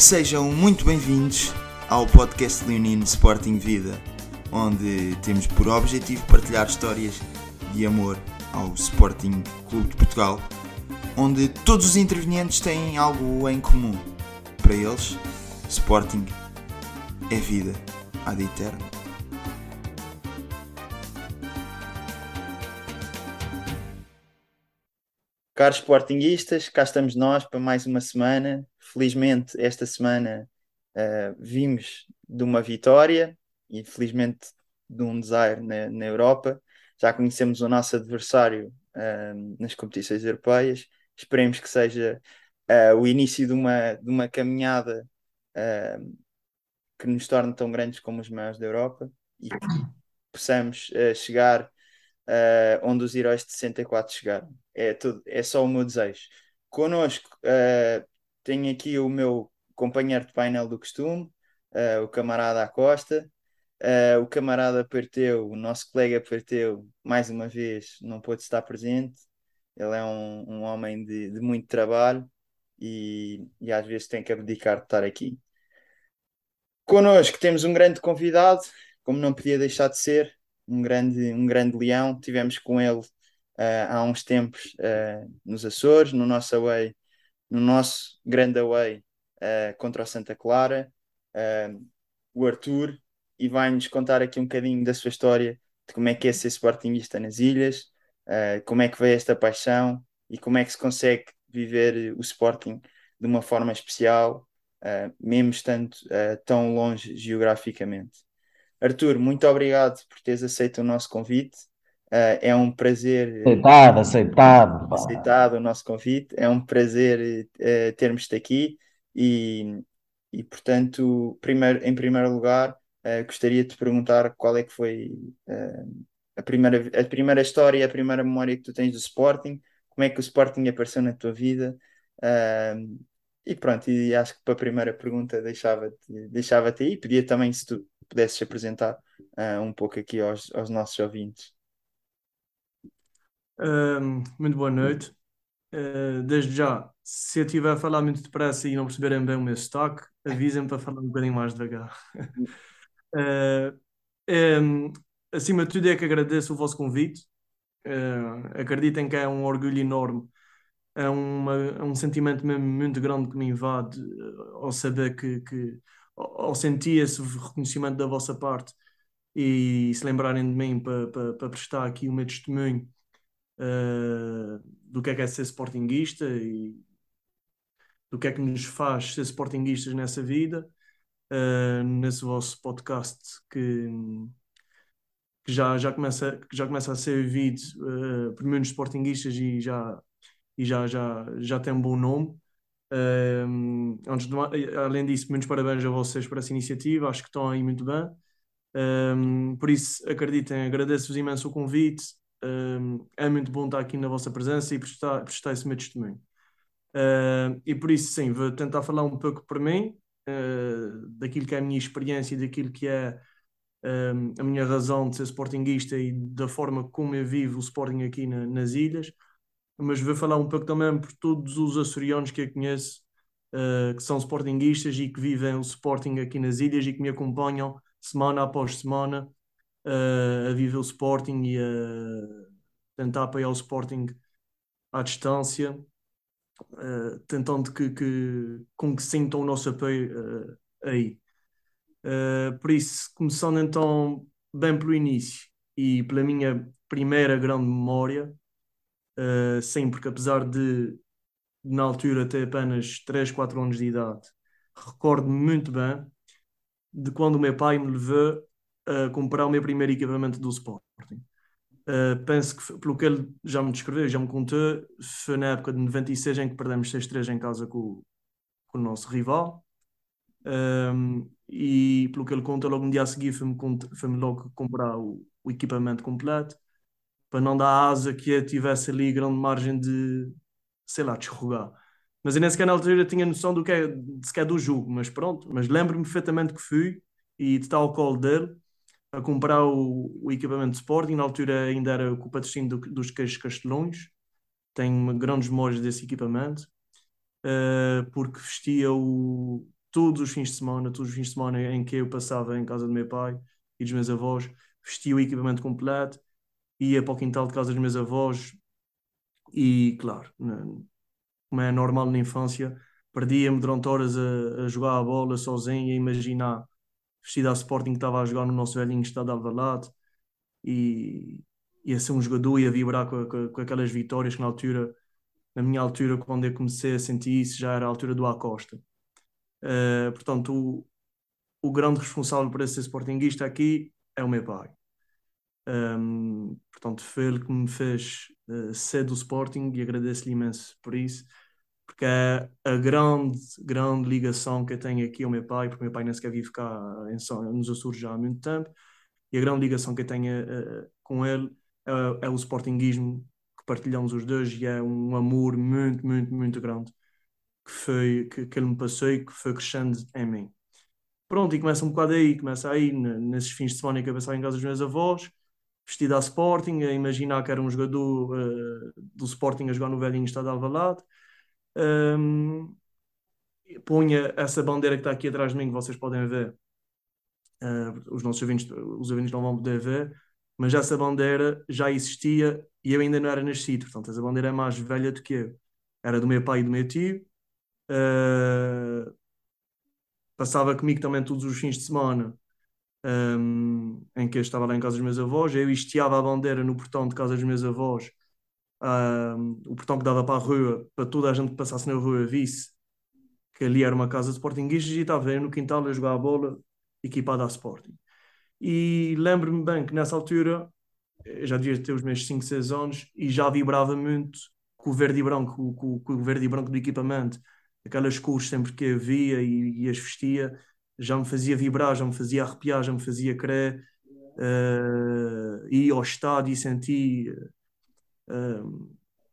Sejam muito bem-vindos ao podcast Leonino Sporting Vida, onde temos por objetivo partilhar histórias de amor ao Sporting Clube de Portugal, onde todos os intervenientes têm algo em comum. Para eles, Sporting é vida ad eterno. Caros Sportinguistas, cá estamos nós para mais uma semana. Felizmente, esta semana uh, vimos de uma vitória e felizmente de um desire na, na Europa. Já conhecemos o nosso adversário uh, nas competições europeias. Esperemos que seja uh, o início de uma, de uma caminhada que nos torne tão grandes como os maiores da Europa e que possamos chegar onde os heróis de 64 chegaram. É, tudo, é só o meu desejo. Connosco tenho aqui o meu companheiro de painel do costume, uh, o camarada Acosta. Uh, o camarada Parteu, o nosso colega Parteu, mais uma vez não pôde estar presente. Ele é um, um homem de, de muito trabalho e, e às vezes tem que abdicar de estar aqui. Connosco temos um grande convidado, como não podia deixar de ser, um grande, um grande leão. Tivemos com ele uh, há uns tempos uh, nos Açores, no nosso away no nosso grande away uh, contra o Santa Clara, uh, o Arthur, e vai-nos contar aqui um bocadinho da sua história, de como é que é ser sportingista nas ilhas, uh, como é que veio esta paixão e como é que se consegue viver o Sporting de uma forma especial, mesmo estando tão longe geograficamente. Arthur, muito obrigado por teres aceito o nosso convite. Uh, é um prazer. Aceitado, aceitado. Pá. Aceitado o nosso convite. É um prazer uh, termos-te aqui e, e, portanto, primeiro, em primeiro lugar, uh, gostaria de te perguntar qual é que foi a, primeira, a primeira história, a primeira memória que tu tens do Sporting, como é que o Sporting apareceu na tua vida. e pronto, e acho que para a primeira pergunta deixava-te deixava aí. Pedia também se tu pudesses apresentar um pouco aqui aos, aos nossos ouvintes muito boa noite. Uh, desde já, se eu estiver a falar muito depressa e não perceberem bem o meu sotaque, avisem-me para falar um bocadinho mais devagar. uh, um, acima de tudo, é que agradeço o vosso convite. Uh, acreditem que é um orgulho enorme, é, uma, é um sentimento mesmo muito grande que me invade ao saber que, que ao sentir esse reconhecimento da vossa parte e se lembrarem de mim para, para, para prestar aqui o meu testemunho uh, do que é que é ser sportinguista e do que é que nos faz ser sportinguistas nessa vida, uh, nesse vosso podcast que, que, já, já, começa, que já começa a ser ouvido uh, por muitos sportinguistas e já, e já, já, já tem um bom nome. Uh, antes de, além disso, muitos parabéns a vocês por essa iniciativa, acho que estão aí muito bem. Um, por isso, acreditem, agradeço-vos imenso o convite é muito bom estar aqui na vossa presença e prestar, prestar esse meu testemunho. Uh, e por isso, sim, vou tentar falar um pouco por mim, uh, daquilo que é a minha experiência e daquilo que é a minha razão de ser sportinguista e da forma como eu vivo o Sporting aqui na, nas ilhas. Mas vou falar um pouco também por todos os açorianos que eu conheço, uh, que são sportinguistas e que vivem o Sporting aqui nas ilhas e que me acompanham semana após semana uh, a viver o Sporting e a tentar apoiar o Sporting à distância, uh, tentando que, que, com que sintam o nosso apoio uh, aí. por isso, começando então bem pelo início e pela minha primeira grande memória, sim, porque apesar de na altura ter apenas 3, 4 anos de idade, recordo-me muito bem de quando o meu pai me levou comprar o meu primeiro equipamento do Sporting. Uh, penso que, pelo que ele já me descreveu, já me contou, foi na época de 96 em que perdemos 6-3 em casa com, com, o nosso rival. Um, e pelo que ele conta, logo no dia a seguir foi-me foi logo comprar o, o, equipamento completo para não dar asa que eu tivesse ali grande margem de, sei lá, desrugar. Mas eu nem sequer na altura tinha noção do que é, sequer do jogo, mas pronto. Mas lembro-me perfeitamente que fui e de ao colo dele a comprar o, o equipamento de Sporting, na altura ainda era com o patrocínio do, dos queijos castelões, tenho grandes memórias desse equipamento, uh, porque vestia o, todos os fins de semana, todos os fins de semana em que eu passava em casa do meu pai e dos meus avós, vestia o equipamento completo, ia para o quintal de casa dos meus avós e, claro, como é normal na infância, perdia-me durante horas a, a, jogar a bola sozinho, a imaginar vestido a Sporting que estava a jogar no nosso velhinho estado de Alvalade e ia ser um jogador e a vibrar com, com, com, aquelas vitórias que na altura, na minha altura, quando eu comecei a sentir isso, já era a altura do Acosta. Uh, portanto, o, o grande responsável por esse sportinguista aqui é o meu pai. Um, portanto, foi ele que me fez uh, ser do Sporting e agradeço-lhe imenso por isso, porque é a grande, grande ligação que eu tenho aqui ao meu pai, porque o meu pai nem sequer vive cá em, nos Açores já há muito tempo, e a grande ligação que eu tenho uh, com ele é, é, o Sportinguismo que partilhamos os dois e é um amor muito, muito, muito grande que, foi, que, que ele me passou e que foi crescendo em mim. Pronto, e começa um bocado aí, começa aí, nesses fins de semana que eu passava em casa dos meus avós, vestido a Sporting, a imaginar que era um jogador uh, do Sporting a jogar no velhinho estado de Alvalade. Um, punha essa bandeira que está aqui atrás de mim, que vocês podem ver. Uh, os nossos ouvintes, os ouvintes não vão poder ver, mas essa bandeira já existia e eu ainda não era nascido. Portanto, essa bandeira é mais velha do que eu. Era do meu pai e do meu tio. Uh, passava comigo também todos os fins de semana, um, em que eu estava lá em casa dos meus avós. Eu estiava a bandeira no portão de casa dos meus avós, o portão que dava para a rua, para toda a gente que passasse na rua visse que ali era uma casa de Sportingistas e estava eu no quintal a jogar a bola equipada a Sporting. E lembro-me bem que nessa altura, já devia ter os meus 5, 6 anos, e já vibrava muito com o verde e branco, com, com o verde e branco do equipamento, aquelas cores sempre que havia e, e, as vestia, já me fazia vibrar, já me fazia arrepiar, já me fazia crer. Uh, e ao estádio e senti,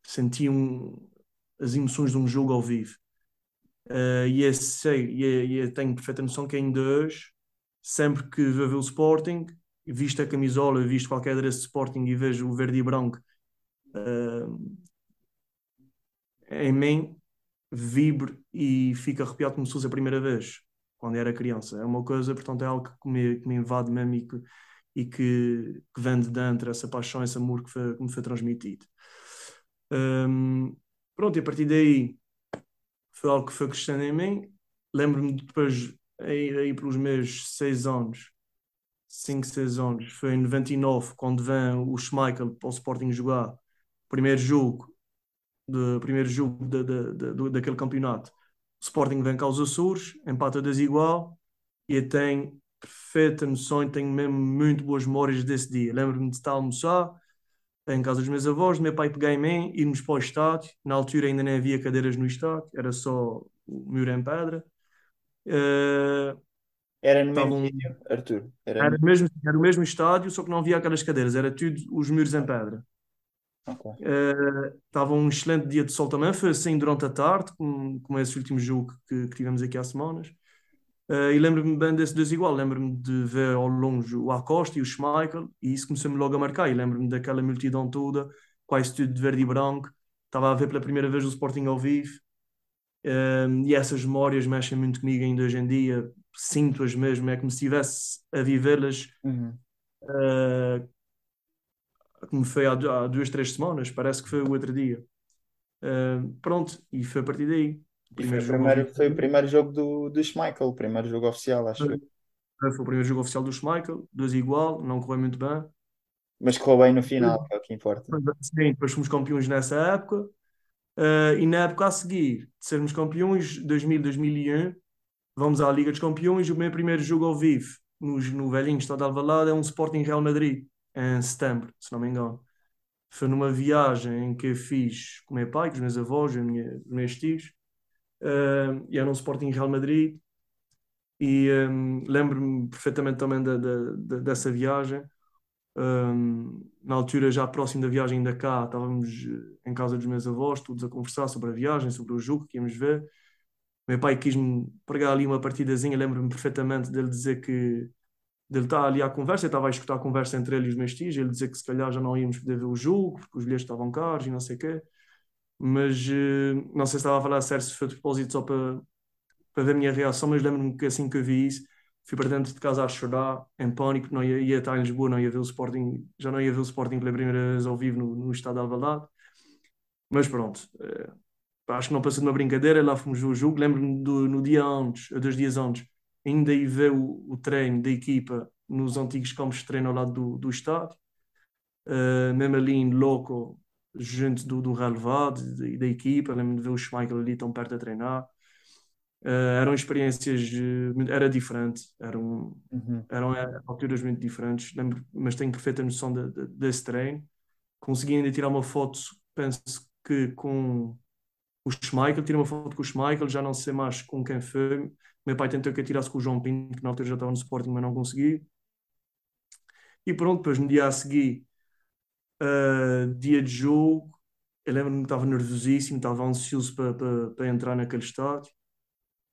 senti um, as emoções de um jogo ao vivo. Uh, e, sei, e, e tenho perfeita noção que ainda hoje sempre que ver o Sporting, visto a camisola, visto qualquer adereço de Sporting e vejo o verde e branco uh, em mim, vibro e fico arrepiado como se fosse a primeira vez, quando era criança. É uma coisa, portanto, é algo que me, que me invade mesmo e que, e que, que vem de dentro, essa paixão, esse amor que, foi, que me foi transmitido. Um, pronto, e a partir daí foi algo que foi crescendo em mim. Lembro-me depois aí, aí pelos meus seis anos, 5, 6 anos, foi em 99, quando vem o Schmeichel para o Sporting jogar, primeiro jogo, de, primeiro jogo de, de, de, daquele campeonato. O Sporting vem cá aos Açores, empata desigual, e tenho perfeita noção e tenho mesmo muito boas memórias desse dia. Lembro-me de estar a almoçar em casa dos meus avós, meu pai pegar em mim, irmos para o estádio. Na altura ainda nem havia cadeiras no estádio, era só o muro em pedra. Uh, era no mesmo sítio, Arthur? Era, era, no... mesmo, era o mesmo estádio, só que não havia aquelas cadeiras, era tudo os muros em pedra. Okay. Uh, estava um excelente dia de sol também, foi assim durante a tarde, como, como esse último jogo que, que tivemos aqui há semanas. Uh, e lembro-me bem desse desigual, lembro-me de ver ao longe o Acosta e o Schmeichel, e isso começou-me logo a marcar. E lembro-me daquela multidão toda, quase tudo de verde e branco. Estava a ver pela primeira vez o Sporting ao vivo, um, e essas memórias mexem muito comigo ainda hoje em dia, sinto-as mesmo, é como se estivesse a vivê-las uhum. uh, como foi há, há, duas, três semanas, parece que foi o outro dia. Uh, pronto, e foi a partir daí. Foi, primeiro, foi, o primeiro jogo do, do Schmeichel, o primeiro jogo oficial, acho que foi. o primeiro jogo oficial do Schmeichel, dois igual, não correu muito bem. Mas correu bem no final, é o que importa. Sim, depois fomos campeões nessa época. Uh, e na época a seguir, de sermos campeões, 2000, 2001, vamos à Liga dos Campeões. O meu primeiro jogo ao vivo no, no velhinho Estado de Alvalade é um Sporting Real Madrid, em setembro, se não me engano. Foi numa viagem em que eu fiz com o meu pai, com os meus avós, os meus tios, uh, e era um Sporting Real Madrid. E um, lembro-me perfeitamente também da, da, da, dessa viagem. Um, na altura, já próximo da viagem da cá, estávamos em casa dos meus avós, todos a conversar sobre a viagem, sobre o jogo que íamos ver. Meu pai quis-me pregar ali uma partidazinha, lembro-me perfeitamente dele dizer que dele estar ali à conversa, eu estava a escutar a conversa entre ele e os meus tios, ele dizer que se calhar já não íamos poder ver o jogo, porque os bilhetes estavam caros e não sei o quê. Mas uh, não sei se estava a falar sério se foi de propósito só para, para ver a minha reação, mas lembro-me que assim que eu vi isso, fui para dentro de casa a chorar, em pânico, não ia, ia estar em Lisboa, não ia ver o Sporting, já não ia ver o Sporting pela primeira vez ao vivo no, no estado de Alvalade. Mas pronto, eh, acho que não passou de uma brincadeira, lá fomos ver o jogo, lembro-me no dia antes, dois dias antes, ainda ia ver o, o treino da equipa nos antigos campos de treino ao lado do, do estádio, uh, mesmo ali em Loco, junto do, do relevado e da, equipa, lembro-me de ver o Schmeichel ali tão perto a treinar. Uh, eram experiências, uh, era diferente, eram, uhum. eram eh, alturas muito diferentes, lembro, mas tenho perfeita noção de, de, desse treino. Consegui ainda tirar uma foto, penso que com o Schmeichel, tirei uma foto com o Schmeichel, já não sei mais com quem foi. Meu pai tentou que eu tirasse com o João Pinto, que na altura já estava no Sporting, mas não consegui. E pronto, depois no dia a seguir, uh, dia de jogo, eu lembro-me que estava nervosíssimo, estava ansioso para, para, para entrar naquele estádio.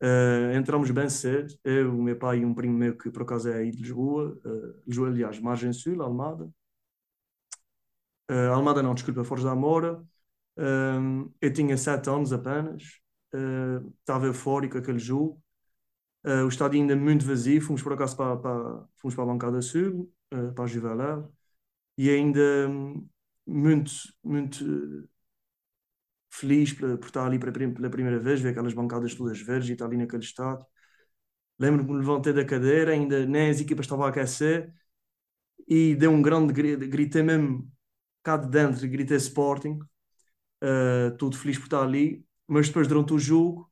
Uh, entramos bem cedo, eu, o meu pai e um primo meu que por acaso é aí de Lisboa, uh, Lisboa, aliás, Margem Sul, Almada. Uh, Almada não, desculpa, Forja da Amora. Eu tinha sete anos apenas, estava eufórico aquele jogo. o estádio ainda muito vazio, fomos por acaso para, para, fomos para a bancada sul, para a Juveler, e ainda um, muito, muito feliz por, por estar ali pela primeira vez, ver aquelas bancadas todas verdes e estar ali naquele estado. Lembro-me que me levantei da cadeira, ainda nem as equipas estavam a aquecer, e dei um grande grito, gritei mesmo cá de dentro, gritei Sporting, uh, tudo feliz por estar ali, mas depois durante o jogo,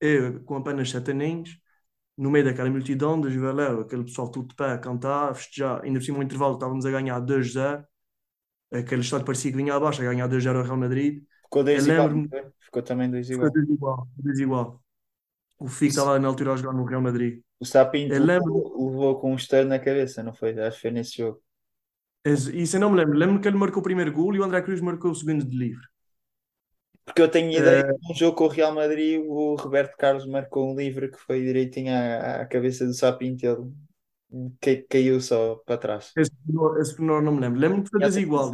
eu com apenas sete aninhos, no meio daquela multidão de Juveléu, aquele pessoal tudo de pé a cantar, a festejar, ainda por cima no intervalo estávamos a ganhar 2-0, aquele estado parecia que vinha abaixo, a ganhar 2-0 ao Real Madrid, Ficou 2 igual. Ficou também 2 igual. Ficou 2 igual. Dois igual. O Figo estava na altura a jogar no Real Madrid. O Sapinto levou, levou com um esteiro na cabeça, não foi? Acho que foi nesse jogo. Isso eu não me lembro. Lembro que ele marcou o primeiro gol e o André Cruz marcou o segundo de livre. Porque eu tenho ideia é... que num jogo com o Real Madrid o Roberto Carlos marcou um livre que foi direitinho à, à cabeça do Sapinto ele caiu só para trás. Esse, esse não me lembro. Lembro-me que foi desigual.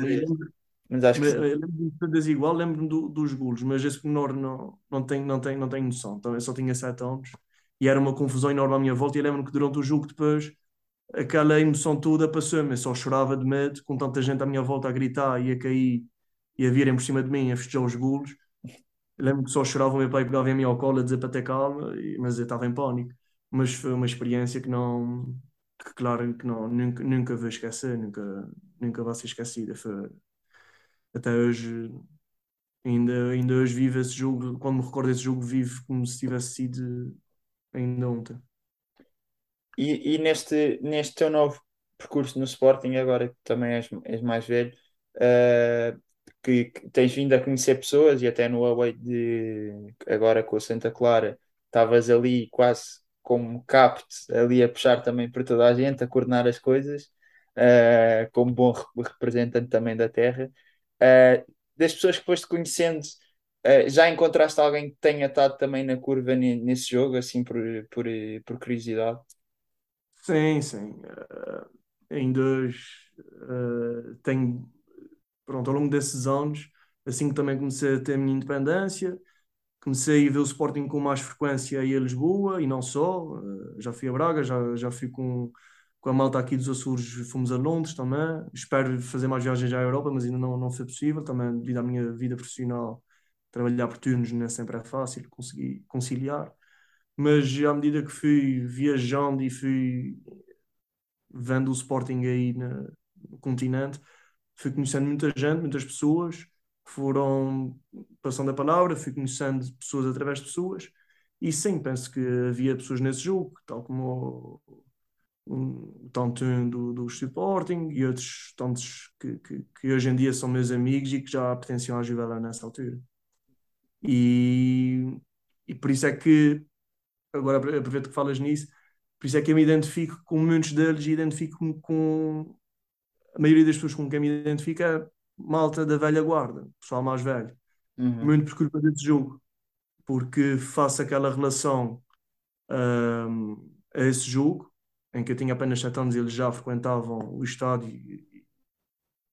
Mas acho que. Lembro-me de desigual, lembro-me do, dos golos, mas esse menor não, não, tenho, não, tenho, não tenho noção. Então, eu só tinha 7 anos e era uma confusão enorme à minha volta. E lembro-me que durante o jogo, depois, aquela emoção toda passou-me. Eu só chorava de medo, com tanta gente à minha volta a gritar e a cair e a virem por cima de mim a festejar os golos. Lembro-me que só chorava o meu pai pegava em mim ao colo a dizer para ter calma, mas eu estava em pânico. Mas foi uma experiência que não, que claro que não, nunca, nunca vou esquecer, nunca, nunca vai ser esquecida. Foi, até hoje ainda, ainda hoje vivo esse jogo, quando me recordo desse jogo, vivo como se tivesse sido ainda ontem. E, e neste, neste teu novo percurso no Sporting, agora que também és, és mais velho, uh, que, que, tens vindo a conhecer pessoas e até no away de agora com a Santa Clara, estavas ali quase como capte, ali a puxar também para toda a gente, a coordenar as coisas, uh, como bom representante também da terra. Uh, das pessoas que foste conhecendo, uh, já encontraste alguém que tenha estado também na curva nesse jogo, assim por, por, por curiosidade? Sim, sim. Em dois, tenho, pronto, ao longo desses anos, assim que também comecei a ter a minha independência, comecei a ver o Sporting com mais frequência aí a Lisboa e não só, já fui a Braga, já, já fui com com a malta aqui dos Açores fomos a Londres também. Espero fazer mais viagens à Europa, mas ainda não, não foi possível. Também devido à minha vida profissional, trabalhar por turnos não é sempre é fácil conseguir conciliar. Mas à medida que fui viajando e fui vendo o Sporting aí no, no continente, fui conhecendo muita gente, muitas pessoas foram passando a palavra, fui conhecendo pessoas através de pessoas. E sim, penso que havia pessoas nesse jogo, tal como um, tanto do, do Sporting e outros tantos que, que, que, hoje em dia são meus amigos e que já pertenciam à Juventus nessa altura. E, e por isso é que, agora aproveito que falas nisso, por isso é que eu me identifico com muitos deles e identifico-me com a maioria das pessoas com quem me identifico é malta da velha guarda, pessoal mais velho. Uhum. Muito por culpa desse jogo, porque faço aquela relação um, a esse jogo em que eu tinha apenas 7 anos, eles já frequentavam o estádio e,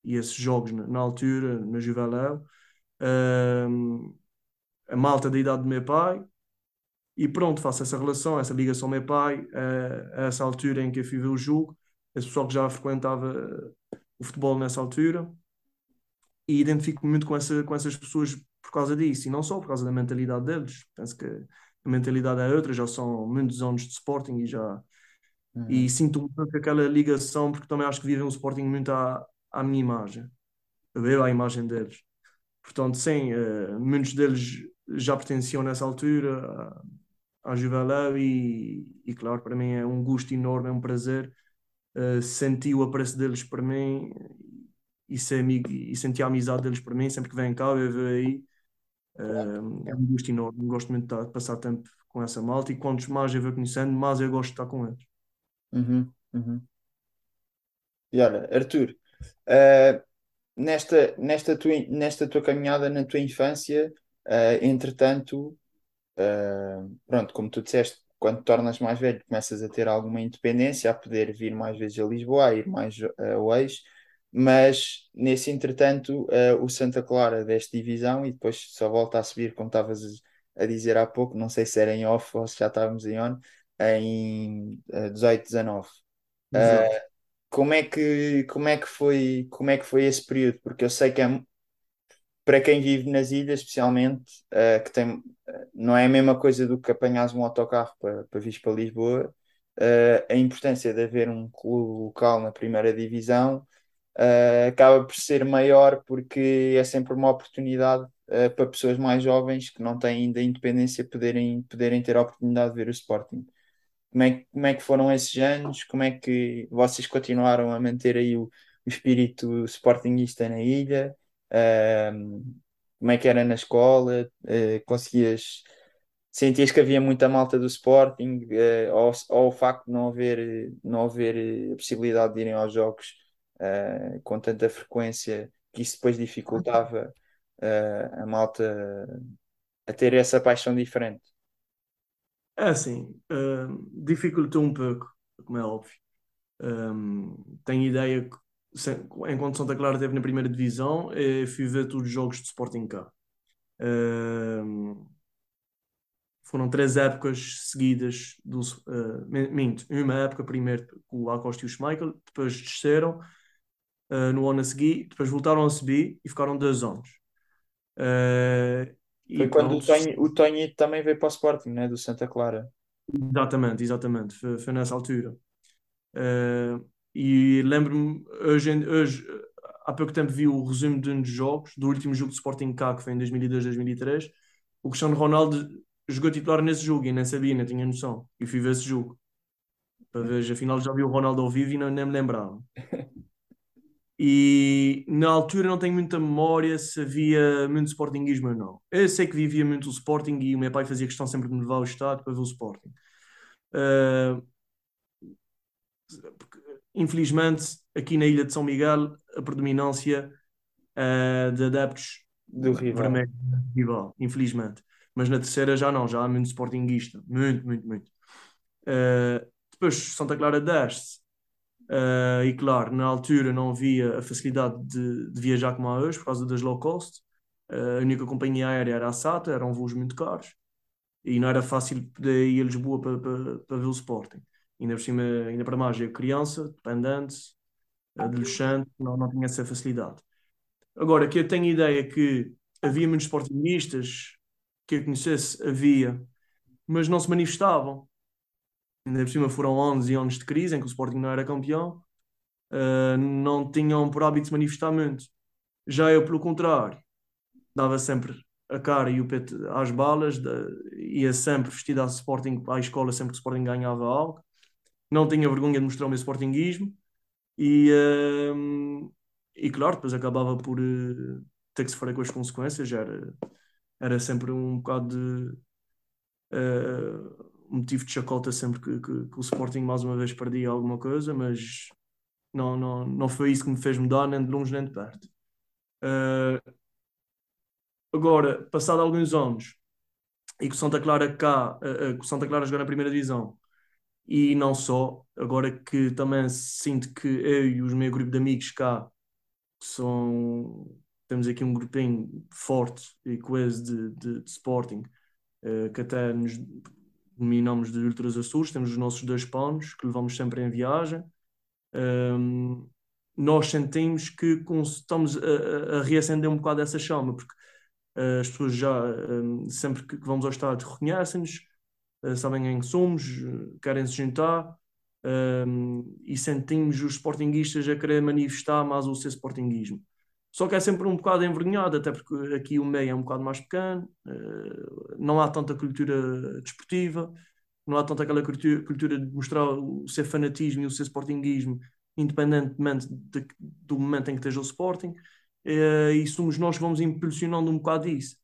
e esses jogos na, na altura, na Juveléu. Um, a malta da idade do meu pai, e pronto, faço essa relação, essa ligação ao meu pai, a, a essa altura em que eu fui ver o jogo, esse pessoal que já frequentava o futebol nessa altura, e identifico-me muito com, essa, com essas pessoas por causa disso, e não só por causa da mentalidade deles. Penso que a mentalidade é outra, já são muitos anos de Sporting e já. Uhum. E sinto muito aquela ligação, porque também acho que vivem o Sporting muito à, à minha imagem, eu à imagem deles. Portanto, sim, uh, muitos deles já pertenciam nessa altura à, à Juvelão e, e, claro, para mim é um gosto enorme, é um prazer uh, sentir o apreço deles para mim e, ser amigo, e sentir a amizade deles para mim, sempre que vêm cá, eu vejo aí. Uh, é um gosto enorme, gosto muito de passar tempo com essa malta e quantos mais eu vou conhecendo, mais eu gosto de estar com eles. Uhum, uhum. E olha, Arthur, uh, nesta, nesta, tua, nesta tua caminhada na tua infância, uh, entretanto, pronto, como tu disseste, quando tornas mais velho, começas a ter alguma independência, a poder vir mais vezes a Lisboa, a ir mais ao eixo, mas nesse entretanto, uh, o Santa Clara deste divisão e depois só volta a subir, como estavas a dizer há pouco, não sei se era em off ou se já estávamos em on, em uh, 18, 19. Uh, como é que como é que foi como é que foi esse período? Porque eu sei que é para quem vive nas ilhas, especialmente, uh, que tem, não é a mesma coisa do que apanhar um autocarro para, para vir para Lisboa, uh, a importância de haver um clube local na primeira divisão uh, acaba por ser maior porque é sempre uma oportunidade para pessoas mais jovens que não têm ainda independência poderem, poderem ter a oportunidade de ver o Sporting. Como é, como é que foram esses anos? Como é que vocês continuaram a manter aí o, o espírito sportingista na ilha? Como é que era na escola? Uh, conseguias. Sentias que havia muita malta do Sporting, uh, ou, ou o facto de não haver, não haver a possibilidade de irem aos jogos uh, com tanta frequência, que isso depois dificultava a malta a ter essa paixão diferente? É assim, uh, dificultou um pouco, como é óbvio. Um, tenho ideia que enquanto Santa Clara esteve na primeira divisão, eh, fui ver todos os jogos de Sporting cá. foram três épocas seguidas do uh, minto, uma época primeiro com o Acosta e o Schmeichel, depois desceram uh, no ano a seguir, depois voltaram a subir e ficaram dois anos. Uh, foi quando o Tonho, o Tonho também veio para o Sporting, né? do Santa Clara. Exatamente, exatamente, foi, foi nessa altura. Uh, e lembro-me, hoje, hoje, há pouco tempo vi o resumo de um dos jogos, do último jogo de Sporting K, que foi em 2002, 2003. O Cristiano Ronaldo jogou titular nesse jogo e nem sabia, nem tinha noção. E fui ver esse jogo. Para ver, afinal já vi o Ronaldo ao vivo e não, nem me lembrava. E na altura não tenho muita memória se havia muito Sportingismo ou não. Eu sei que vivia muito o Sporting e o meu pai fazia questão sempre de me levar ao estado para ver o Sporting. Uh, infelizmente, aqui na Ilha de São Miguel, a predominância uh, de adeptos do rival. rival, infelizmente. Mas na terceira já não, já há muito Sportingista, muito, muito, muito. Uh, depois Santa Clara desce Uh, e claro, na altura não havia a facilidade de, de viajar como há hoje por causa das low cost. Uh, a única companhia aérea era a SATA, eram voos muito caros e não era fácil poder ir a Lisboa para, para, para ver o Sporting. Ainda por cima, ainda para mais, eu criança, dependente, adolescente, não, não tinha essa facilidade. Agora, que eu tenho ideia que havia muitos sportingistas que eu conhecesse, havia, mas não se manifestavam ainda por cima foram 11 anos de crise em que o Sporting não era campeão, uh, não tinham por hábito se manifestar muito. Já eu, pelo contrário, dava sempre a cara e o peito às balas, de, ia sempre vestido a Sporting à escola sempre que o Sporting ganhava algo, não tinha vergonha de mostrar o meu Sportingismo e, uh, e claro, depois acabava por uh, ter que sofrer com as consequências, era, era sempre um bocado de. Uh, motivo de chacota sempre que, que, que, o Sporting mais uma vez perdia alguma coisa, mas não, não, não foi isso que me fez mudar, nem de longe nem de perto. Uh, agora, passado alguns anos, e que o Santa Clara cá, que o Santa Clara jogou na primeira divisão, e não só, agora que também sinto que eu e os meus grupo de amigos cá, são, temos aqui um grupinho forte e coeso de, de, de Sporting, que até nos denominamos de Ultras Açores, temos os nossos dois panos que levamos sempre em viagem. Um, nós sentimos que estamos a, a, reacender um bocado essa chama, porque uh, as pessoas já, um, sempre que, vamos ao estádio, reconhecem-nos, uh, sabem quem somos, querem se juntar, um, e sentimos os sportinguistas a querer manifestar mais o seu sportinguismo. Só que é sempre um bocado envergonhado, até porque aqui o meio é um bocado mais pequeno, uh, não há tanta cultura desportiva, não há tanta aquela cultura, cultura de mostrar o seu fanatismo e o seu sportinguismo, independentemente de, do momento em que esteja o Sporting, uh, e somos nós que vamos impulsionando um bocado isso.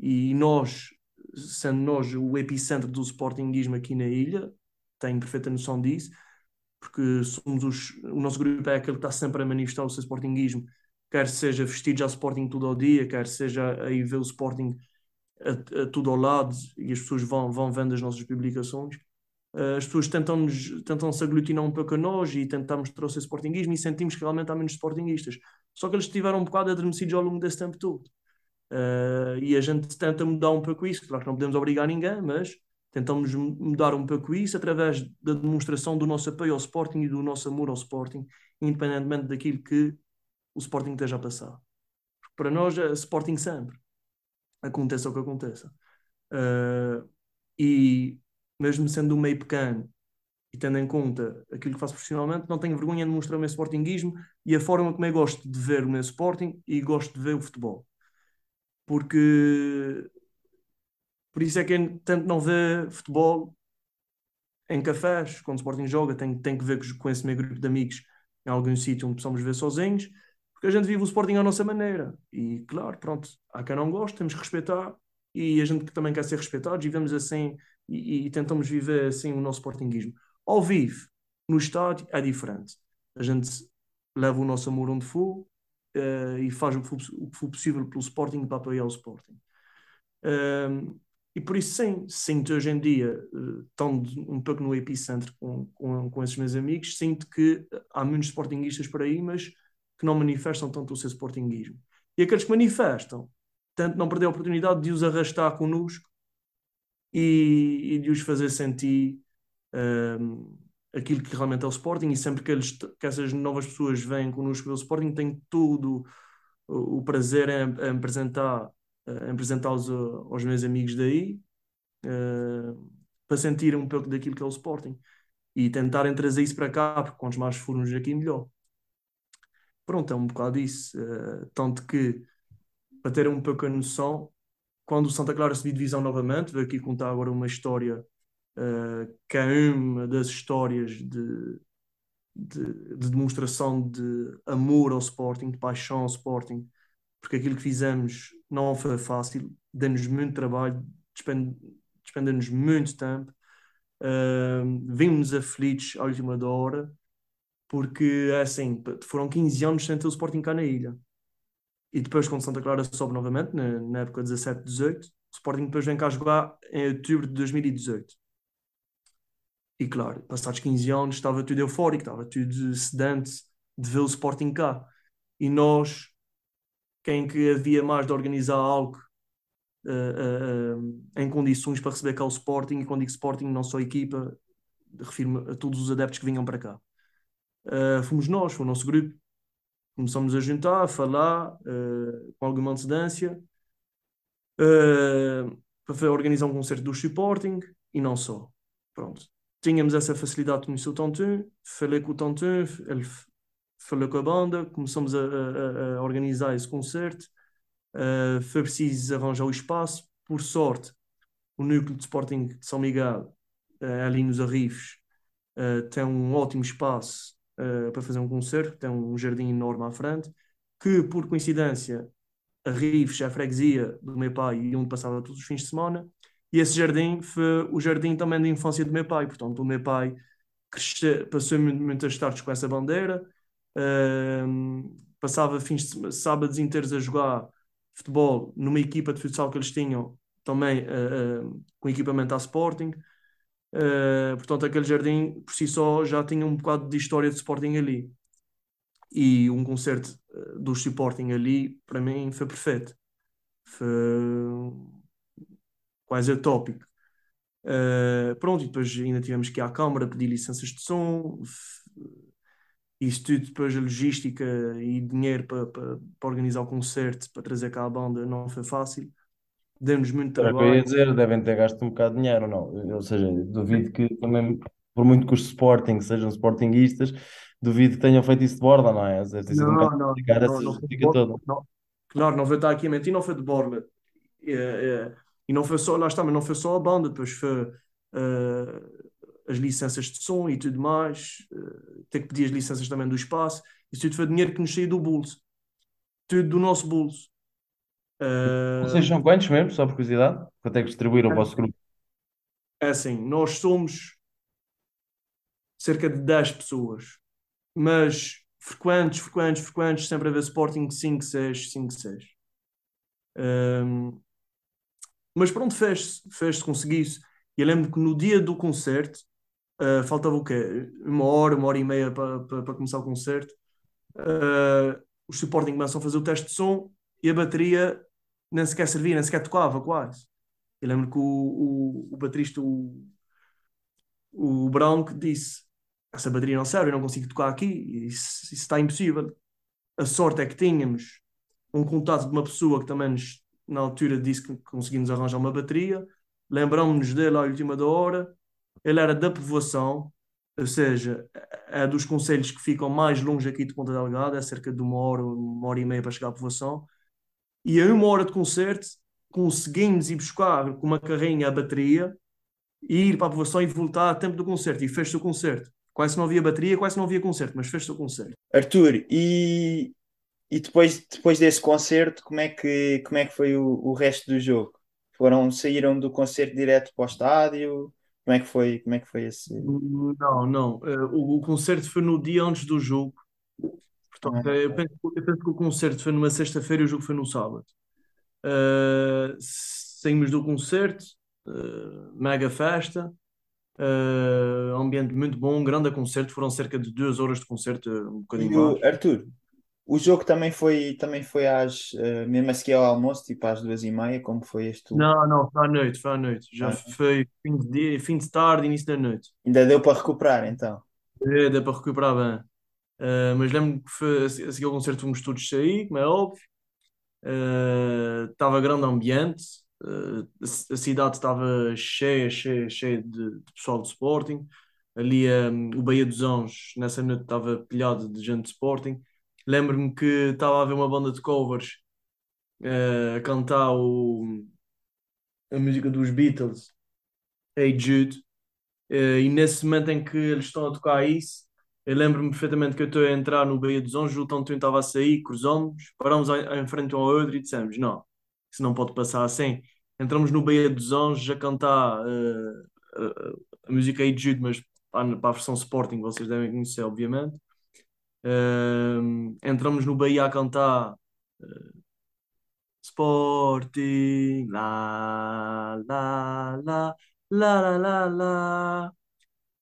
E nós, sendo nós o epicentro do sportinguismo aqui na ilha, tenho perfeita noção disso, porque somos os, o nosso grupo é aquele que está sempre a manifestar o seu sportinguismo, quer seja vestido já Sporting tudo ao dia, quer seja aí ver o Sporting a, a tudo ao lado e as pessoas vão, vão vendo as nossas publicações. Uh, as pessoas tentam-nos tentam aglutinar um pouco a nós e tentamos trouxer sportinguismo e sentimos que realmente há menos sportinguistas. Só que eles estiveram um bocado adormecidos ao longo desse tempo todo. Uh, e a gente tenta mudar um pouco isso. Claro que não podemos obrigar ninguém, mas Tentamos mudar um pouco isso através da demonstração do nosso apoio ao Sporting e do nosso amor ao Sporting, independentemente daquilo que o Sporting esteja a passar. Porque para nós é Sporting sempre. Aconteça o que aconteça. Uh, e mesmo sendo um meio pequeno e tendo em conta aquilo que faço profissionalmente, não tenho vergonha de mostrar o meu sportinguismo e a forma como eu gosto de ver o meu Sporting e gosto de ver o futebol. Porque por isso é que tanto não vê futebol em cafés, quando o Sporting joga, tem, tem que ver com esse meu grupo de amigos em algum sítio onde possamos ver sozinhos, porque a gente vive o Sporting à nossa maneira. E claro, pronto, há quem não goste, temos que respeitar, e a gente também quer ser respeitados, e vivemos assim, e, e tentamos viver assim o nosso Sportingismo. Ao vivo, no estádio, é diferente. A gente leva o nosso amor onde for uh, e faz o que, for, o que for possível pelo Sporting para apoiar o Sporting. Um, e por isso, sim, sinto hoje em dia, eh, um pouco no epicentro com, com, com esses meus amigos, sinto que há muitos sportinguistas por aí, mas que não manifestam tanto o seu sportinguismo. E aqueles que manifestam, tanto não perder a oportunidade de os arrastar connosco e, e de os fazer sentir um, ehm, aquilo que realmente é o Sporting. E sempre que, eles, que essas novas pessoas vêm connosco ver o Sporting, tenho todo o, o prazer em, em apresentar uh, apresentá-los aos meus amigos daí, uh, para sentir um pouco daquilo que é o Sporting e tentarem trazer isso para cá, porque quantos mais formos aqui, melhor. Pronto, é um bocado isso. Uh, tanto que, para terem um pouco a noção, quando o Santa Clara subiu divisão novamente, vou aqui contar agora uma história uh, que é uma das histórias de, de, de, demonstração de amor ao Sporting, de paixão ao Sporting, porque aquilo que fizemos não foi fácil, deu-nos muito trabalho, despendeu-nos muito tempo, uh, vimos aflitos à última hora, porque é assim, foram 15 anos sem ter o Sporting cá na ilha. E depois, quando Santa Clara sobe novamente, na, na época 17-18, o Sporting depois vem cá jogar em outubro de 2018. E claro, passados 15 anos, estava tudo eufórico, estava tudo sedante de ver o Sporting cá. E nós, quem que havia mais de organizar algo uh, uh, uh, em condições para receber cá o Sporting, e quando digo Sporting, não só a equipa, refiro-me a todos os adeptos que vinham para cá. fomos nós, foi o nosso grupo. Começamos a juntar, a falar com alguma antecedência para organizar um concerto do Sporting e não só. Pronto. Tínhamos essa facilidade de conhecer o Tonton, falei com o Tonton, ele falei com a banda, começamos a, a, a organizar esse concerto. Uh, foi preciso arranjar o espaço. Por sorte, o núcleo de Sporting de São Miguel, uh, ali nos Arrifes, uh, tem um ótimo espaço para fazer um concerto, tem um jardim enorme à frente, que por coincidência, Arrifes é a freguesia do meu pai e onde passava todos os fins de semana. E esse jardim foi o jardim também da infância do meu pai. Portanto, o meu pai cresce, passou muitas tardes com essa bandeira, Uh, passava fins de sábados inteiros a jogar futebol numa equipa de futsal que eles tinham também uh, uh, com equipamento à Sporting. Uh, portanto, aquele jardim por si só já tinha um bocado de história de Sporting ali. E um concerto do Sporting ali, para mim, foi perfeito. Foi quase utópico. Uh, pronto, e depois ainda tivemos que ir à Câmara pedir licenças de som, isso tudo, depois a logística e dinheiro para, para, para organizar o concerto, para trazer cá a banda, não foi fácil. Deu-nos muito Era o que eu ia trabalho. dizer, devem ter gasto um bocado de dinheiro, não? Ou seja, duvido que também, por muito que os Sporting sejam Sportinguistas, duvido que tenham feito isso de borda, não é? Deve ter sido um Não, não, não, não. Não. Claro, não mentir, não foi de borla. É, é, e não foi só, lá está, mas não foi só a banda, depois foi uh, as licenças de som e tudo mais, uh, ter que pedir as licenças também do espaço. Isso tudo foi dinheiro que nos saiu do bolso, tudo do nosso bolso. Vocês Uh, são quantos mesmo, só por curiosidade? Quanto é que distribuíram o vosso grupo? é assim, nós somos cerca de 10 pessoas, mas frequentes, frequentes, frequentes, sempre a ver Sporting 5, 6, 5, 6. Um, mas pronto, fez-se, fez-se, consegui-se. E eu lembro que no dia do concerto, uh, faltava o quê? Uma hora, uma hora e meia para, começar o concerto. Uh, os Sporting começam a fazer o teste de som e a bateria nem sequer servia, nem sequer tocava quase. Eu lembro que o, o, o baterista, o, o Branco, disse: Essa bateria não serve, eu não consigo tocar aqui, isso, isso está impossível. A sorte é que tínhamos um contato de uma pessoa que também nos, na altura disse que conseguimos arranjar uma bateria. Lembramos-nos dele à última da hora. Ele era da povoação, ou seja, é dos conselhos que ficam mais longe aqui de Ponta Delgada, é cerca de uma hora, uma hora e meia para chegar à povoação. E a uma hora de concerto conseguimos ir buscar com uma carrinha a bateria, ir para a povoação e voltar a tempo do concerto. E fez-se o concerto. Quase não havia bateria, quase não havia concerto, mas fez-se o concerto. Arthur, e, e depois, depois desse concerto, como é que, como é que foi o, o resto do jogo? Foram, saíram do concerto direto para o estádio? Como é que foi, como é que foi esse? Não, não. Uh, o, o concerto foi no dia antes do jogo. Portanto, Ah, eu penso, eu penso que o concerto foi numa sexta-feira e o jogo foi no sábado. Uh, saímos do concerto, uh, mega festa, uh, ambiente muito bom, grande concerto, foram cerca de duas horas de concerto, um e bocadinho o mais. Arthur, o jogo também foi, também foi às, eh, mesmo a seguir ao almoço, tipo às duas e meia, como foi este? Não, não, foi à noite, foi à noite. Já Ah, foi fim de dia, fim de tarde, início da noite. ainda deu para recuperar, então. É, dá para recuperar bem. Uh, mas lembro que foi, a seguir ao concerto fomos todos sair, como é óbvio. Estava grande ambiente, uh, a, a cidade estava cheia, cheia, cheia de, de pessoal de Sporting. Ali um, o Baía dos Anjos, nessa noite, estava pilhado de gente de Sporting. Lembro-me que estava a haver uma banda de covers uh, a cantar o, a música dos Beatles, Hey Jude. Uh, e nesse momento em que eles estão a tocar isso, eu lembro-me perfeitamente que eu estou a entrar no Baía dos Anjos, o Tonto estava a sair, cruzamos, paramos em frente um ao outro e dissemos: Não, isso não pode passar assim. Entramos no Baía dos Anjos a cantar uh, uh, a música Hey Jude, mas para a versão Sporting, vocês devem conhecer, obviamente. Uh, entramos no Bahia a cantar Sporting, lá, lá, lá, lá, lá, lá, lá.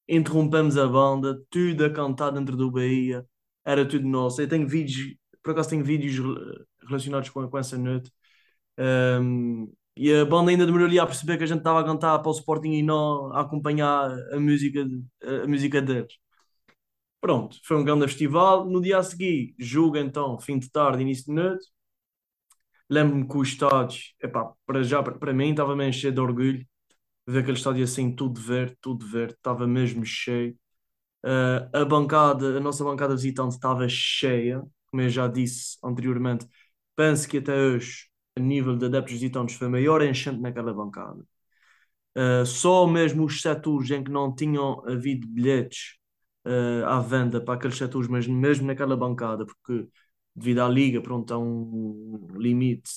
Interrompemos a banda, tudo a cantar dentro do Bahia, era tudo nosso. Eu tenho vídeos, por acaso tenho vídeos relacionados com, com essa noite. Um, e a banda ainda demorou ali a perceber que a gente estava a cantar para o Sporting e não a acompanhar a música, a música deles. Pronto, foi um grande festival. No dia a seguir, jogo então, fim de tarde, início de noite. Lembro-me que o estádio, epá, para já, para, mim, estava meio cheio de orgulho. Ver aquele estádio assim, tudo verde, tudo verde, estava mesmo cheio. Uh, a bancada, a nossa bancada visitante estava cheia, como eu já disse anteriormente. Penso que até hoje, a nível de adeptos visitantes, foi a maior enchente naquela bancada. Uh, só mesmo os setores em que não tinham havido bilhetes uh, à venda para aqueles setores, mas mesmo naquela bancada, porque devido à liga, pronto, há um limite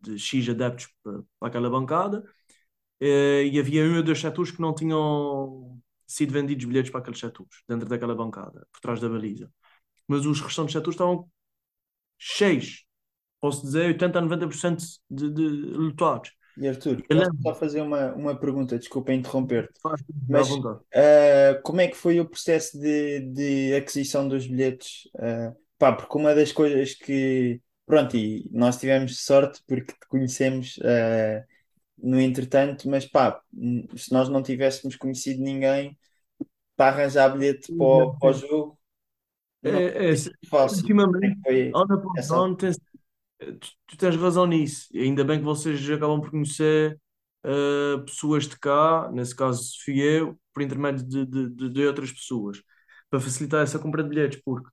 de X adeptos para, para aquela bancada, uh, e havia um ou dois setores que não tinham sido vendidos bilhetes para aqueles setores, dentro daquela bancada, por trás da baliza. Mas os restantes setores estavam cheios, posso dizer 80 a 90% de, de lotados. E Arthur, Eu posso só fazer uma, uma pergunta, desculpa interromper-te, mas ah, como é que foi o processo de, de aquisição dos bilhetes? Ah, pá, porque uma das coisas que, pronto, e nós tivemos sorte porque te conhecemos ah, no entretanto, mas pá, hum, se nós não tivéssemos conhecido ninguém para arranjar bilhete para o, para o jogo, É, é, é fácil. ultimamente, Foi ano após essa. Tu, tu tens razão nisso. Ainda bem que vocês acabam por conhecer eh, pessoas de cá, nesse caso fui eu, por intermédio de, de, de, outras pessoas, para facilitar essa compra de bilhetes, porque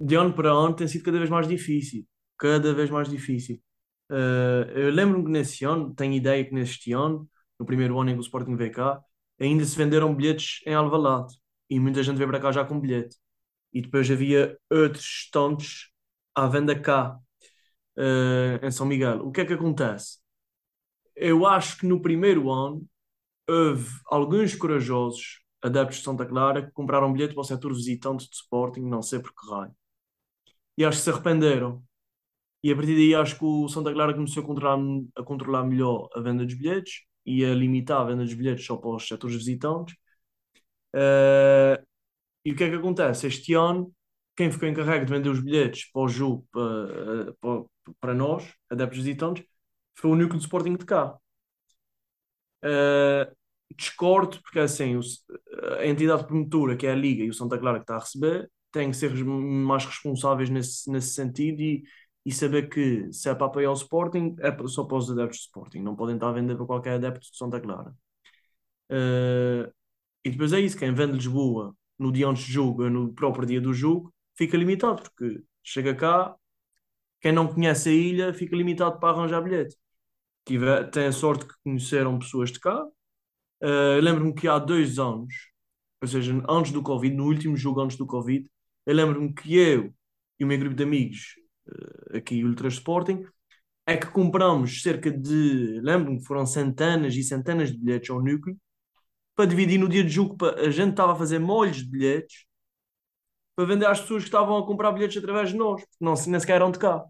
de ano para ano tem sido cada vez mais difícil. Cada vez mais difícil. Eh, eu lembro-me que nesse ano, tenho ideia que neste ano, no primeiro ano em que o Sporting veio cá, ainda se venderam bilhetes em Alvalade. E muita gente veio para cá já com bilhete. E depois havia outros estantes à venda cá, eh, em São Miguel. O que é que acontece? Eu acho que no primeiro ano houve alguns corajosos adeptos de Santa Clara que compraram bilhete para o setor visitante de Sporting, não sei por que raio. E acho que se arrependeram. E a partir daí acho que o Santa Clara começou a controlar, a controlar melhor a venda dos bilhetes e a limitar a venda dos bilhetes só para os setores visitantes. Eh, e o que é que acontece? Este ano, quem ficou encarregue de vender os bilhetes para o jogo, para, para, para nós, adeptos visitantes, foi o núcleo de Sporting de cá. Uh, discordo, porque assim, o- a entidade promotora, que é a Liga e o Santa Clara que está a receber, têm que ser mais responsáveis nesse, nesse sentido e, e saber que se é para apoiar o Sporting, é só para os adeptos do Sporting, não podem estar a vender para qualquer adepto de Santa Clara. Uh, e depois é isso, quem vende Lisboa no dia antes do jogo, no próprio dia do jogo, fica limitado, porque chega cá, quem não conhece a ilha fica limitado para arranjar bilhete. Tive, tem a sorte que conheceram pessoas de cá. Uh, lembro-me que há dois anos, ou seja, antes do Covid, no último jogo antes do Covid, eu lembro-me que eu e o meu grupo de amigos, uh, aqui Ultra Sporting, é que compramos cerca de, lembro-me que foram centenas e centenas de bilhetes ao núcleo, para dividir no dia de jogo, para, a gente estava a fazer molhos de bilhetes para vender às pessoas que estavam a comprar bilhetes através de nós, porque não, nem sequer eram de cá.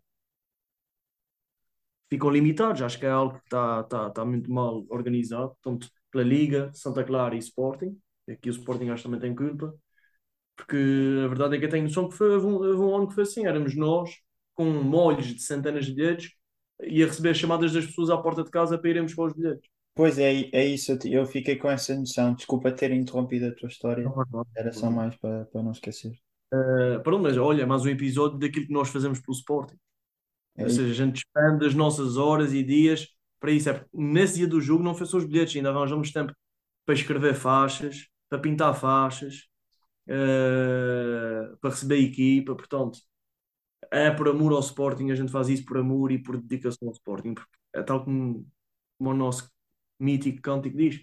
Ficam limitados, acho que é algo que está está está muito mal organizado, tanto pela Liga, Santa Clara e Sporting. Aqui o Sporting acho que também tem culpa, porque a verdade é que eu tenho noção que foi, houve um, houve um ano que foi assim, éramos nós, com molhos de centenas de bilhetes, e a receber chamadas das pessoas à porta de casa para irem buscar os bilhetes. Pois é, é isso, eu fiquei com essa noção. Desculpa ter interrompido a tua história, era só mais para, para não esquecer. Uh, pronto, mas olha, mais um episódio daquilo que nós fazemos pelo Sporting. É Ou seja, a gente despende as nossas horas e dias para isso. É nesse dia do jogo não foi só os bilhetes, ainda arranjamos tempo para escrever faixas, para pintar faixas, uh, para receber equipa. Portanto, é por amor ao Sporting, a gente faz isso por amor e por dedicação ao Sporting. É tal como, como o nosso mítico cântico diz: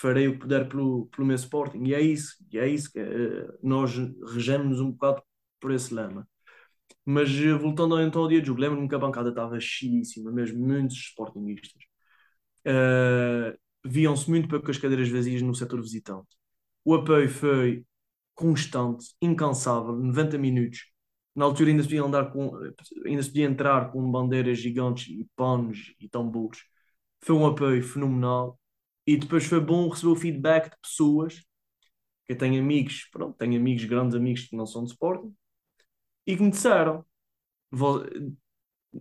farei o que puder pelo, pelo meu Sporting. E é isso, e é isso que uh, nós regemos um bocado por esse lema. Mas eh, voltando então ao dia de jogo, lembro-me que a bancada estava cheíssima, mesmo muitos sportinguistas. Uh, Viam-se muito poucas cadeiras vazias no setor visitante. O apoio foi constante, incansável, 90 minutos. Na altura ainda se podia andar com, ainda se podia entrar com bandeiras gigantes e panos e tambores. Foi um apoio fenomenal. E depois foi bom receber o feedback de pessoas que eu tenho amigos, pronto, tenho amigos, grandes amigos que não são de Sporting, e que me disseram,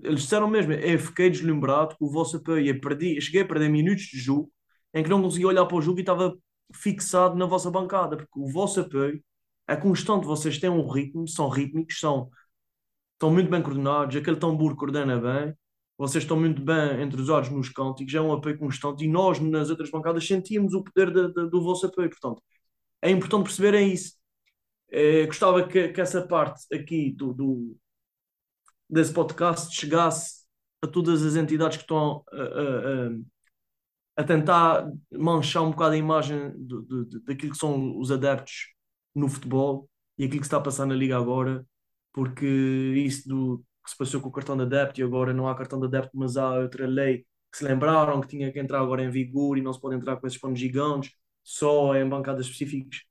eles disseram mesmo, eu fiquei deslumbrado com o vosso apoio, eu perdi, eu cheguei a perder minutos de jogo em que não conseguia olhar para o jogo e estava fixado na vossa bancada, porque o vosso apoio é constante, vocês têm um ritmo, são rítmicos, são, estão muito bem coordenados, aquele tambor coordena bem, vocês estão muito bem entrosados nos cânticos, é um apoio constante e nós nas outras bancadas sentíamos o poder de- de- do vosso apoio, portanto, é importante perceberem isso. Eh, gostava que, que essa parte aqui do, do- desse podcast chegasse a todas as entidades que estão a, a- a- a tentar manchar um bocado a imagem do- do- daquilo que são os adeptos no futebol e aquilo que está a passar na Liga agora, porque isso do que se passou com o cartão de adepto e agora não há cartão de adepto, mas há outra lei que se lembraram que tinha que entrar agora em vigor e não se pode entrar com esses panos gigantes, só em bancadas específicas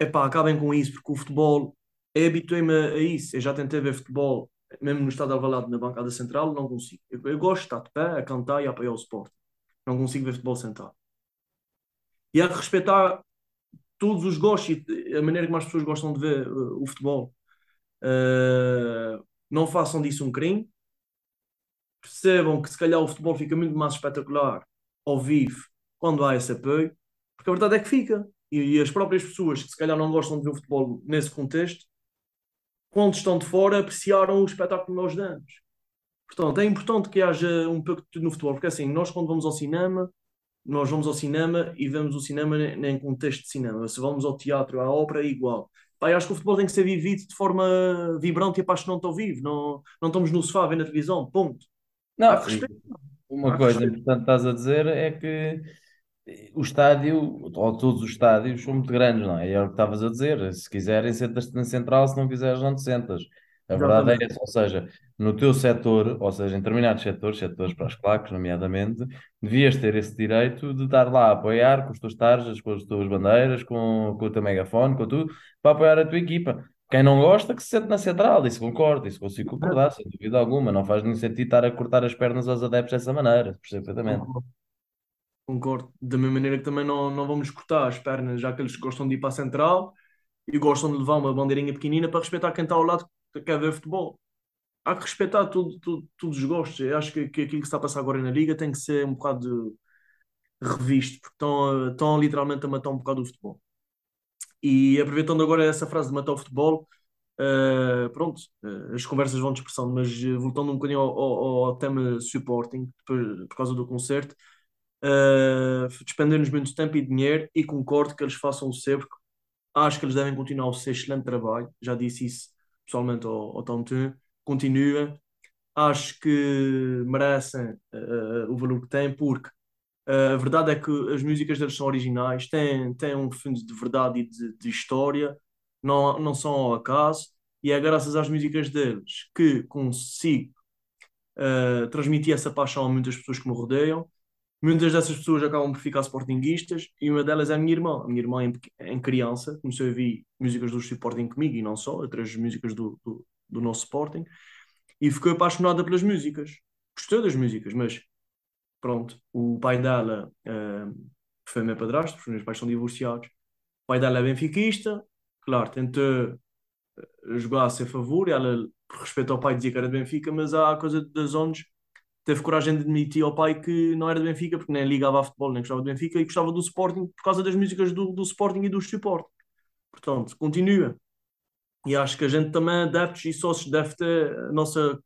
epá, acabem com isso, porque o futebol, eu habituei-me a, isso. Eu já tentei ver futebol, mesmo no estado Alvalade, na bancada central, não consigo. Eu, eu gosto de estar de pé, a cantar e a apoiar o Sport. Não consigo ver futebol sentado. E há que respeitar todos os gostos e a maneira como as pessoas gostam de ver uh, o futebol. Uh, não façam disso um crime. Percebam que se calhar o futebol fica muito mais espetacular ao vivo quando há esse apoio, porque a verdade é que fica. E, e as próprias pessoas que se calhar não gostam de ver o futebol nesse contexto, quando estão de fora, apreciaram o espetáculo que nós damos. Portanto, é importante que haja um pouco de tudo no futebol, porque assim, nós quando vamos ao cinema, nós vamos ao cinema e vemos o cinema em contexto de cinema. Se vamos ao teatro, à ópera, é igual. Pá, eu acho que o futebol tem que ser vivido de forma vibrante e apaixonante ao vivo. Não, não estamos no sofá vendo a televisão, ponto. Não, Há respeitar. uma Há coisa respeitar. importante que estás a dizer é que o estádio, ou todos os estádios, são muito grandes, não é? E é o que estavas a dizer. Se quiserem, sentas-te na central, se não quiseres, não te sentas. A verdade é Exatamente. essa, ou seja, no teu setor, ou seja, em determinados setores, setores para as claques, nomeadamente, devias ter esse direito de estar lá a apoiar com os teus tarjas, com as tuas bandeiras, com, com o teu megafone, com tudo, para apoiar a tua equipa. Quem não gosta, que se sente na central, isso concordo, isso consigo concordar, sem dúvida alguma. Não faz nenhum sentido estar a cortar as pernas aos adeptos dessa maneira, perfeitamente. Concordo. Concordo. Da mesma maneira que também não, não vamos cortar as pernas, já que eles gostam de ir para a central e gostam de levar uma bandeirinha pequenina para respeitar quem está ao lado quer ver futebol. Há que respeitar tudo, tudo, todos os gostos. Eu acho que, que aquilo que está a passar agora na Liga tem que ser um bocado revisto, porque estão, estão literalmente a matar um bocado o futebol. E aproveitando agora essa frase de matar o futebol, eh, pronto, eh, as conversas vão dispersando, mas eh, voltando um bocadinho ao, ao- ao tema supporting, por, por causa do concerto, uh, despender-nos muito tempo e dinheiro e concordo que eles façam o seu, porque acho que eles devem continuar o seu excelente trabalho. Já disse isso pessoalmente ao, ao Tom Thun. Continua. Acho que merecem uh, o valor que têm, porque uh, a verdade é que as músicas deles são originais, têm, têm um fundo de verdade e de, de história, não, não são ao acaso, e é graças às músicas deles que consigo uh, transmitir essa paixão a muitas pessoas que me rodeiam Muitas dessas pessoas acabam por ficar sportinguistas e uma delas é a minha irmã. A minha irmã, em, em criança, começou a ouvir músicas do Sporting comigo e não só, outras músicas do, do, do nosso Sporting, e ficou apaixonada pelas músicas. Gostou das músicas, mas pronto, o pai dela uh, foi meu padrasto, os meus pais são divorciados. O pai dela é benfiquista, claro, tentou jogar a seu favor, ela, por respeito ao pai, dizia que era de Benfica, mas há a coisa das ondas teve coragem de admitir ao pai que não era de Benfica, porque nem ligava a futebol, nem gostava de Benfica, e gostava do Sporting por causa das músicas do, do Sporting e do Sporting. Portanto, continua. E acho que a gente também, adeptos e sócios, deve ter a nossa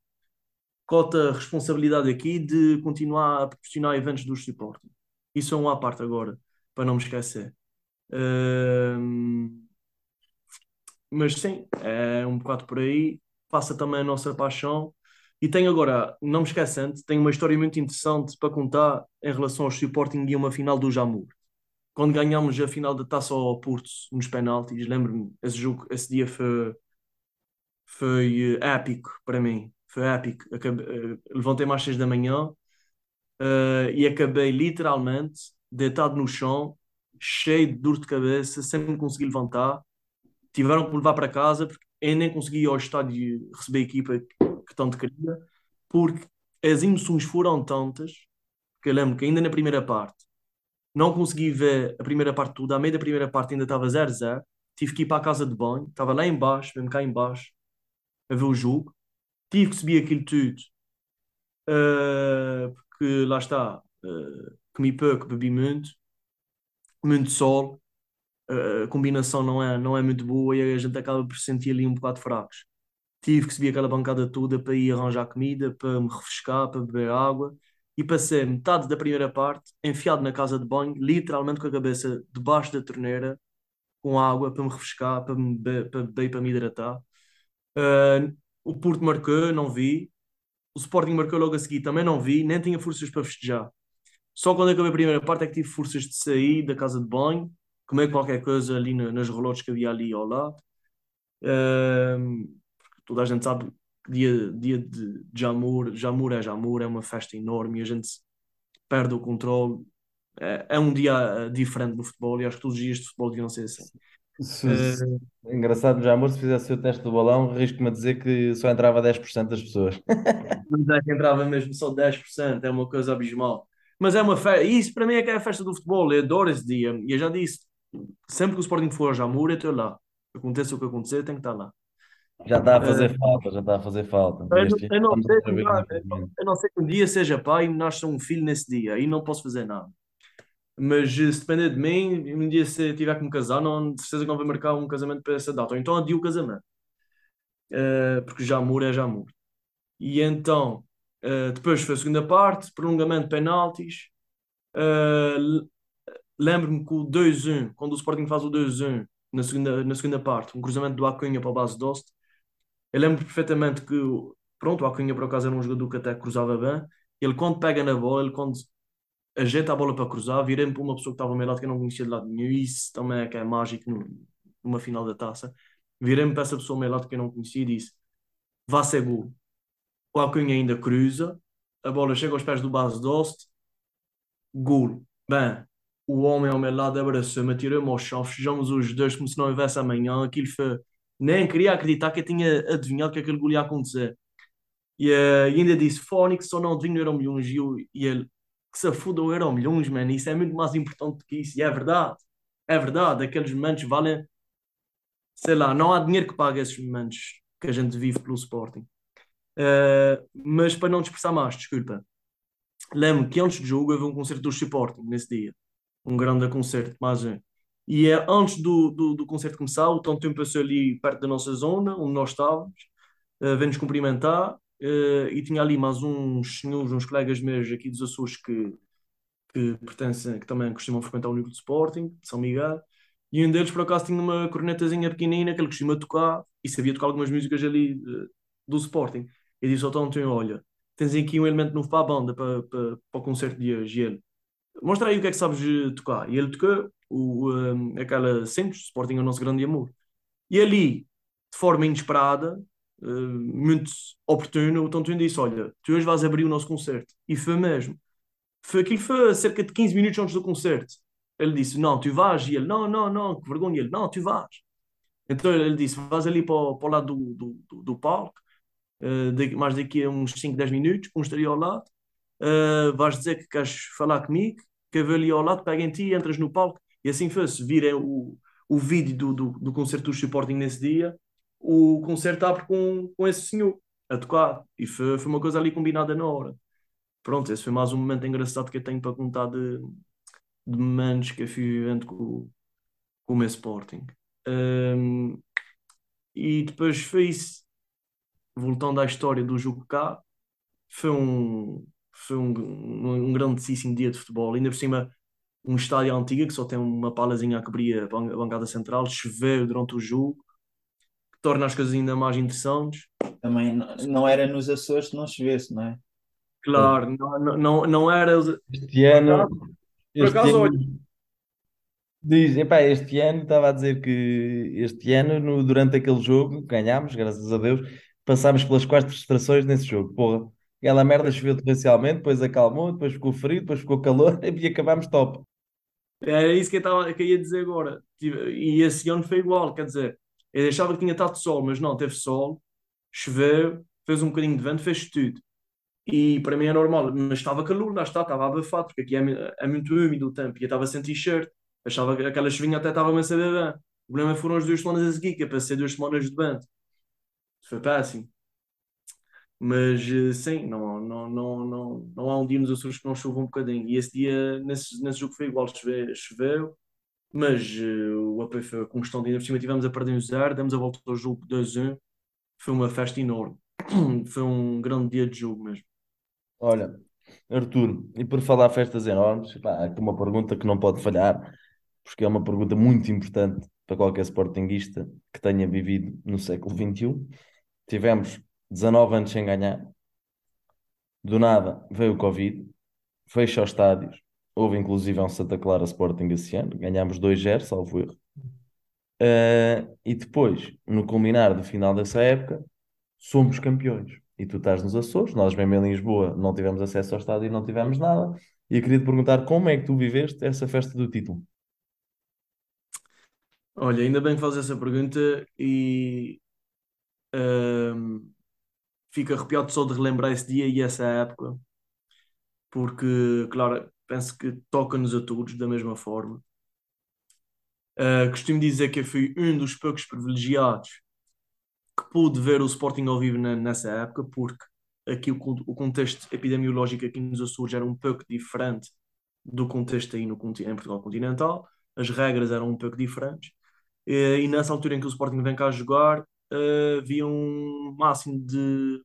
cota responsabilidade aqui de continuar a proporcionar eventos do Sporting. Isso é uma à parte agora, para não me esquecer. Mas sim, é um bocado por aí. Passa também a nossa paixão e tenho agora, não me esquecendo, tenho uma história muito interessante para contar em relação ao Sporting e uma final do Jamur. Quando ganhámos a final da taça ao Porto nos penaltis, lembro-me, esse jogo, esse dia foi, foi épico para mim. Foi épico. Acabei, levantei-me às 6 da manhã uh, e acabei literalmente deitado no chão, cheio de dor de cabeça, sem me conseguir levantar. Tiveram que me levar para casa porque eu nem consegui ir ao estádio receber a equipa tanto queria, porque as emoções foram tantas que eu lembro que ainda na primeira parte não consegui ver a primeira parte toda, a meio da primeira parte ainda estava 0-0, tive que ir para a casa de banho, estava lá embaixo, mesmo cá embaixo, a ver o jogo, tive que subir aquilo tudo, uh, porque lá está, uh, comi pouco, bebi muito, muito sol, uh, a combinação não é, não é muito boa e a gente acaba por sentir ali um bocado fracos tive que subir aquela bancada toda para ir arranjar comida, para me refrescar, para beber água e passei metade da primeira parte enfiado na casa de banho, literalmente com a cabeça debaixo da torneira, com água para me refrescar, para me beber, para beber para me hidratar. Uh, o Porto marcou, não vi. O Sporting marcou logo a seguir, também não vi, nem tinha forças para festejar. Só quando acabei a primeira parte é que tive forças de sair da casa de banho, comer qualquer coisa ali nas relotes que havia ali ao lado. Uh, toda a gente sabe que dia, dia de Jamur, Jamur é Jamur, é uma festa enorme e a gente perde o controle. É, é um dia diferente do futebol e acho que todos os dias de futebol deviam ser assim. Se, uh, engraçado, já amor, se fizesse o teste do balão, risco-me a dizer que só entrava 10% das pessoas. Mas é que entrava mesmo só 10%, é uma coisa abismal. Mas é uma festa, e isso para mim é que é a festa do futebol, eu adoro esse dia. E eu já disse, sempre que o Sporting for a Jamur, eu estou lá. Aconteça o que acontecer, tem que estar lá. Já está a fazer Uh, falta, já está a fazer falta. eu, eu não sei, eu, casamento. eu não sei que um dia seja pai e nasça um filho nesse dia, aí não posso fazer nada. Mas eh, se depender de mim, um dia se tiver que me casar, não, de certeza que não vai marcar um casamento para essa data. Ou então adio o casamento, Uh, porque já amor é já amor. E então, uh, depois foi a segunda parte, prolongamento de penaltis. Uh, Lembro-me que o 2-1, quando o Sporting faz o 2-1 na segunda, na segunda parte, um cruzamento do Acunha para o base Dost, eu lembro perfeitamente que, pronto, o Acunha por acaso era um jogador que até cruzava bem. Ele, quando pega na bola, ele, quando ajeita a bola para cruzar, virei-me para uma pessoa que estava ao meu lado que eu não conhecia de lado nenhum. Isso também é que é mágico numa final da taça. Virei-me para essa pessoa ao meu lado que eu não conhecia e disse: Vá ser gol. O Acunha ainda cruza, a bola chega aos pés do base Dost, gol. Bem, o homem ao meu lado abraçou-me, atirou-me ao chão, fechamos os dois como se não houvesse amanhã. Aquilo foi. Nem queria acreditar que eu tinha adivinhado que aquele gol ia acontecer. E, uh, e ainda disse: Fónix só não adivinho euro milhões. E, eu, e ele: Que se foda o euro milhões, mano. Isso é muito mais importante do que isso. E é verdade. É verdade. Aqueles momentos valem. Sei lá, não há dinheiro que pague esses momentos que a gente vive pelo Sporting. Uh, mas para não dispersar mais, desculpa. Lembro que antes do jogo houve um concerto do Sporting nesse dia um grande concerto, mais um. E é antes do, do, do concerto começar, o Tom Tempo passou ali perto da nossa zona, onde nós estávamos, uh, veio-nos cumprimentar, uh, e tinha ali mais uns senhores, uns colegas meus aqui dos Açores que, que pertencem, que também costumam frequentar o núcleo de Sporting, de São Miguel, e um deles por acaso tinha uma cornetazinha pequenina que ele costuma tocar e sabia tocar algumas músicas ali uh, do Sporting. E disse ao Tom Tempo, olha, tens aqui um elemento novo para a banda, para, para, para o concerto de hoje. E ele, mostra aí o que é que sabes tocar. E ele tocou o, um, aquela simples, Sporting é o nosso grande amor. E ali, de forma inesperada, uh, muito oportuna, o Tontinho disse: Olha, tu hoje vais abrir o nosso concerto. E foi mesmo. Foi, aquilo foi cerca de 15 minutos antes do concerto. Ele disse: Não, tu vais. E ele: Não, não, não, que vergonha. E ele: Não, tu vais. Então ele disse: Vais ali para, o, para o lado do, do, do, do palco, uh, de, mais daqui a uns 5, 10 minutos, um estaria ao lado. Uh, vais dizer que queres falar comigo que veio ali ao lado, pega em ti, entras no palco. E assim foi. Se virem o, o vídeo do, do, do concerto do Sporting nesse dia, o concerto abre com, com esse senhor a tocar. E foi, foi uma coisa ali combinada na hora. Pronto, esse foi mais um momento engraçado que eu tenho para contar de, de momentos que eu fui vivendo com, com o meu Sporting. Um, e depois foi isso. Voltando à história do jogo cá, foi um, foi um, um, um grandíssimo dia de futebol. Ainda por cima, um estádio antigo que só tem uma palazinha a cobrir a bancada central, choveu durante o jogo, que torna as coisas ainda mais interessantes. Também não era nos Açores se não chovesse, não é? Claro, não, não, não era. Este ano. Por acaso, olha. Diz, epá, este ano estava a dizer que este ano, no, durante aquele jogo, ganhámos, graças a Deus, passámos pelas quatro frustrações nesse jogo. Porra, Aquela merda choveu torrencialmente, depois acalmou, depois ficou frio, depois ficou calor e acabámos top. É isso que eu, tava, que eu ia dizer agora. E esse ano foi igual, quer dizer, eu achava que tinha estado sol, mas não, teve sol, choveu, fez um bocadinho de vento, fez tudo. E para mim é normal, mas estava calor, lá está, estava abafado, porque aqui é, é muito úmido o tempo, e eu estava sem t-shirt, achava que aquela chuvinha até estava a saber bem. O problema foram as duas semanas a seguir, que para ser duas semanas de vento. Foi péssimo. Mas eh, sim, não, não, não, não, não há um dia nos Açores que não chova um bocadinho. E esse dia, nesse, nesse jogo foi igual, choveu, choveu mas uh, o apoio foi constante. Ainda por cima tivemos a perder um zero, demos a volta ao jogo 2-1. Foi uma festa enorme. foi um grande dia de jogo mesmo. Olha, Arturo, e por falar festas enormes, pá, aqui uma pergunta que não pode falhar, porque é uma pergunta muito importante para qualquer sportinguista que tenha vivido no século XXI. Tivemos 19 anos sem ganhar. Do nada veio o Covid, fecha os estádios. Houve inclusive um Santa Clara Sporting esse ano, ganhámos 2-0, salvo erro. Uh, e depois, no culminar do final dessa época, somos campeões. E tu estás nos Açores, nós mesmo em Lisboa não tivemos acesso ao estádio e não tivemos nada. E eu queria te perguntar como é que tu viveste essa festa do título? Olha, ainda bem que fazes essa pergunta e um, fico arrepiado só de relembrar esse dia e essa época, porque, claro, penso que toca-nos a todos da mesma forma. Uh, costumo dizer que eu fui um dos poucos privilegiados que pude ver o Sporting ao vivo na- nessa época, porque aqui o, o contexto epidemiológico aqui nos Açores era um pouco diferente do contexto aí no, em Portugal continental, as regras eram um pouco diferentes, e, e nessa altura em que o Sporting vem cá jogar, havia um máximo de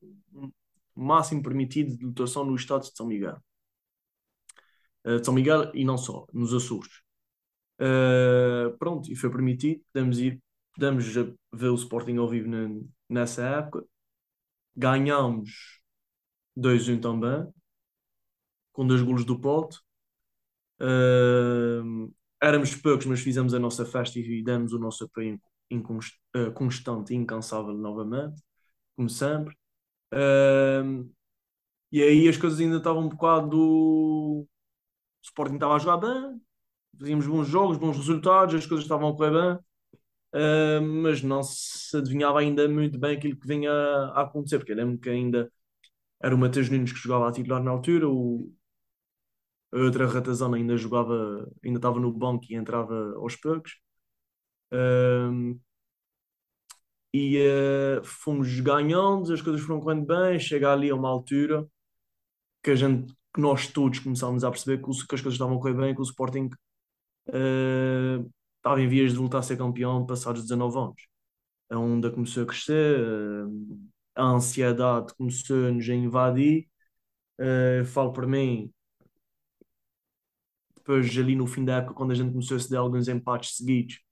um máximo permitido de lotação no estado de São Miguel. Eh, de São Miguel e não só, nos Açores. Eh, pronto, e foi permitido, podemos ir, podemos ver o Sporting ao vivo na- nessa época. Ganhámos 2-1 também, com dois golos do Porto. Uh, éramos poucos, mas fizemos a nossa festa e demos o nosso apoio incons- uh, constante e incansável novamente, como sempre. E aí as coisas ainda estavam um bocado. O Sporting estava a jogar bem, fazíamos bons jogos, bons resultados, as coisas estavam a correr bem. Uh, mas não se adivinhava ainda muito bem aquilo que vinha a acontecer, porque eu lembro que ainda era o Matheus Nunes que jogava a titular na altura, o, a outra ratazana ainda jogava, ainda estava no banco e entrava aos poucos. Um, e uh, fomos ganhando, as coisas foram correndo bem. Chega ali a uma altura que a gente, que nós todos começámos a perceber que, o, que as coisas estavam a correr bem, que o Sporting uh, estava em vias de voltar a ser campeão passados 19 anos. A onda começou a crescer, uh, a ansiedade começou-nos a invadir. falo por mim, depois ali no fim da época, quando a gente começou a ceder alguns empates seguidos,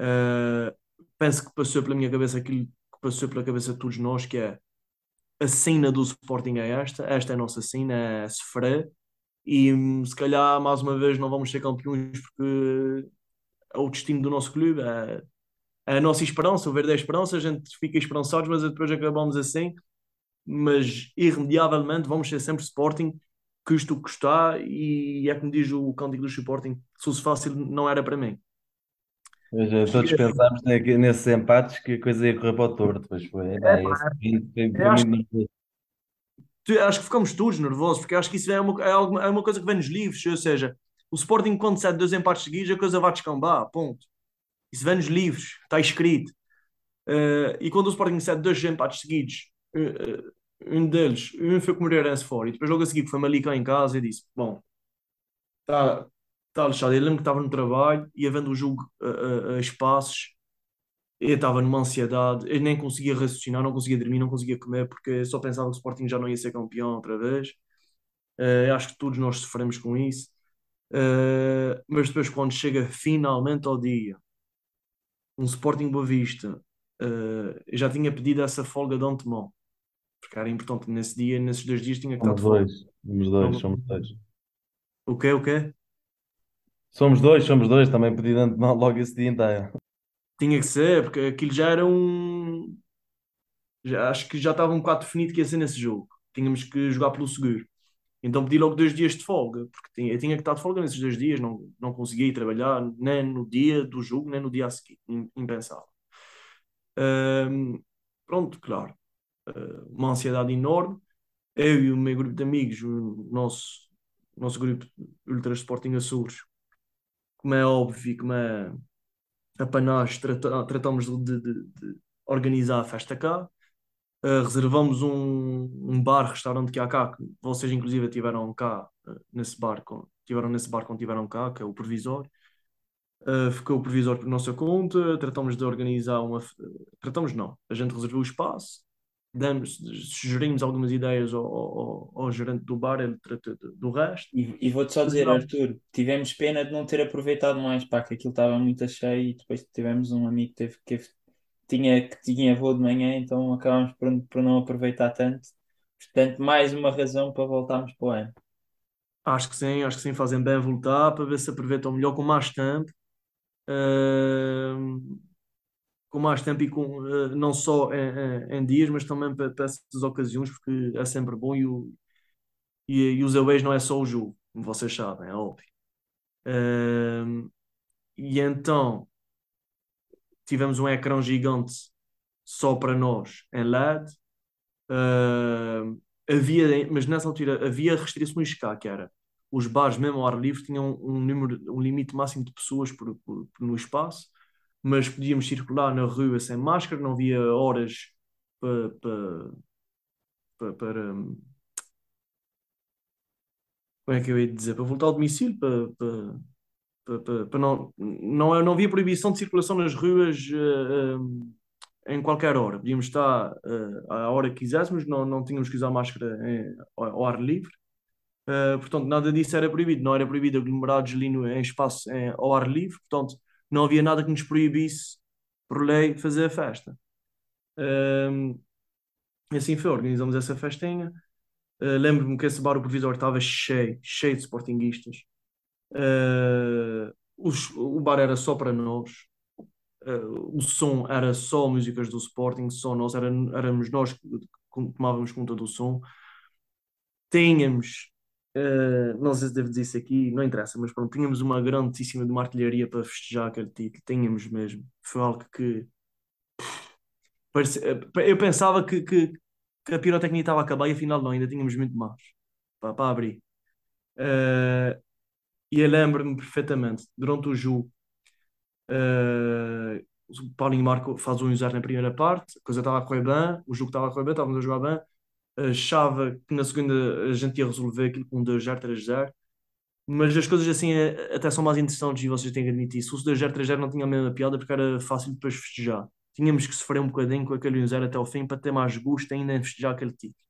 uh, penso que passou pela minha cabeça aquilo que passou pela cabeça de todos nós, que é a cena do Sporting é esta, esta é a nossa cena, é sofrer, e hum, se calhar mais uma vez não vamos ser campeões porque é o destino do nosso clube, é, é a nossa esperança, o verde é a esperança, a gente fica esperançados, mas depois acabamos assim, mas irremediavelmente vamos ser sempre Sporting custa o que custar, e é como diz o cântico do Sporting: se fosse fácil, não era para mim. Mas, eh, todos pensámos ne- nesses empates que a coisa ia correr para o torto, pois foi. Fim foi, foi acho- que ficamos todos nervosos, porque acho que isso é uma, é algo- é uma coisa que vem nos livros, ou seja, o Sporting, quando cede dois empates seguidos, a coisa vai descambar, ponto. Isso vem nos livros, está escrito. Eh, e quando o Sporting cede dois empates seguidos, eh, eh, um deles, um foi com o Moreirense fora, e depois logo a seguir foi Malicão em casa, e disse: Bom, está tá lixado. Eu lembro que estava no trabalho e havendo o jogo a, a- a espaços, eu estava numa ansiedade, eu nem conseguia raciocinar, não conseguia dormir, não conseguia comer, porque só pensava que o Sporting já não ia ser campeão outra vez. Eh, acho que todos nós sofremos com isso. Eh, mas depois, quando chega finalmente ao dia, um Sporting Boa Vista, eu já tinha pedido essa folga de antemão, porque era importante nesse dia, nesses dois dias tinha que estar de folga. somos dois, somos dois. O quê, o quê? Somos dois, somos dois, também pedi de antemão logo esse dia inteiro. Tinha que ser, porque aquilo já era um. Já, acho que já estava um bocado definido que ia ser nesse jogo. Tínhamos que jogar pelo seguro. Então pedi logo dois dias de folga, porque tinha, eu tinha que estar de folga nesses dois dias, não, não conseguia ir trabalhar nem no dia do jogo, nem no dia a seguir. Im- Impensável. Ahm, pronto, claro. Ah, uma ansiedade enorme. Eu e o meu grupo de amigos, o nosso, nosso grupo Ultra Sporting Açores, como é óbvio, como é apanhar, trata, tratamos de, de- de organizar a festa cá. Uh, reservamos um, um bar, restaurante que há cá, que vocês inclusive tiveram cá uh, nesse bar, com, tiveram nesse bar quando tiveram cá, que é o Provisório. Uh, ficou o Provisório por nossa conta, tratamos de organizar uma... Tratamos não, a gente reservou o espaço, demos, sugerimos algumas ideias ao, ao, ao gerente do bar, ele trata do resto. E, e vou-te só dizer. Arthur, tivemos pena de não ter aproveitado mais, pá, que aquilo estava muito cheio e depois tivemos um amigo que teve, que tinha, que tinha voo de manhã, então acabámos por, por não aproveitar tanto. Portanto, mais uma razão para voltarmos para o ano. Acho que sim, acho que sim, fazem bem voltar para ver se aproveitam melhor com mais tempo. Ahm, com mais tempo e com, eh, não só em, em- dias, mas também para, para essas ocasiões, porque é sempre bom e, o, e, e os aways não é só o jogo, como vocês sabem, é óbvio. Ahm, e então tivemos um ecrã gigante só para nós em LED. Ahm, havia, mas nessa altura havia restrições cá, que era os bares mesmo ao ar livre tinham um número, um limite máximo de pessoas por, por- por- no espaço. Mas podíamos circular na rua sem máscara, não havia horas para, para, para, como é que eu ia dizer? Para voltar ao domicílio, para, para, para, para, não, não, não havia proibição de circulação nas ruas uh, em qualquer hora. Podíamos estar uh, à hora que quiséssemos, não, não tínhamos que usar máscara em, ao, ao, ar livre. Uh, portanto, nada disso era proibido. Não era proibido aglomerados ali no, em espaço em, ao ar livre. Portanto, não havia nada que nos proibisse, por lei, fazer a festa. Uh, assim foi, organizamos essa festinha. Uh, Lembro-me que esse bar, o provisor, estava cheio, cheio de sportinguistas. Uh, o bar era só para nós. Uh, o som era só músicas do Sporting, só nós, era, éramos nós que tomávamos conta do som. Tínhamos, uh, não sei se devo dizer isso aqui, não interessa, mas pronto, tínhamos uma grandíssima de uma artilharia para festejar aquele título, tínhamos mesmo. Foi algo que. Parece, eu pensava que, que, que a pirotecnia estava a acabar e afinal não, ainda tínhamos muito mais para, para abrir. Uh, e eu lembro-me perfeitamente, durante o jogo, uh, o Paulinho Marco faz um usar na primeira parte, a coisa estava a correr bem, o jogo estava a correr bem, estávamos a jogar bem, achava que na segunda a gente ia resolver aquilo com um 2-0, 3-0, mas as coisas assim eh, até são mais interessantes e vocês têm que admitir. Se o 2-0, 3-0 não tinha a mesma piada porque era fácil depois festejar tínhamos que sofrer um bocadinho com aquele 1-0 até o fim para ter mais gosto ainda em festejar aquele título.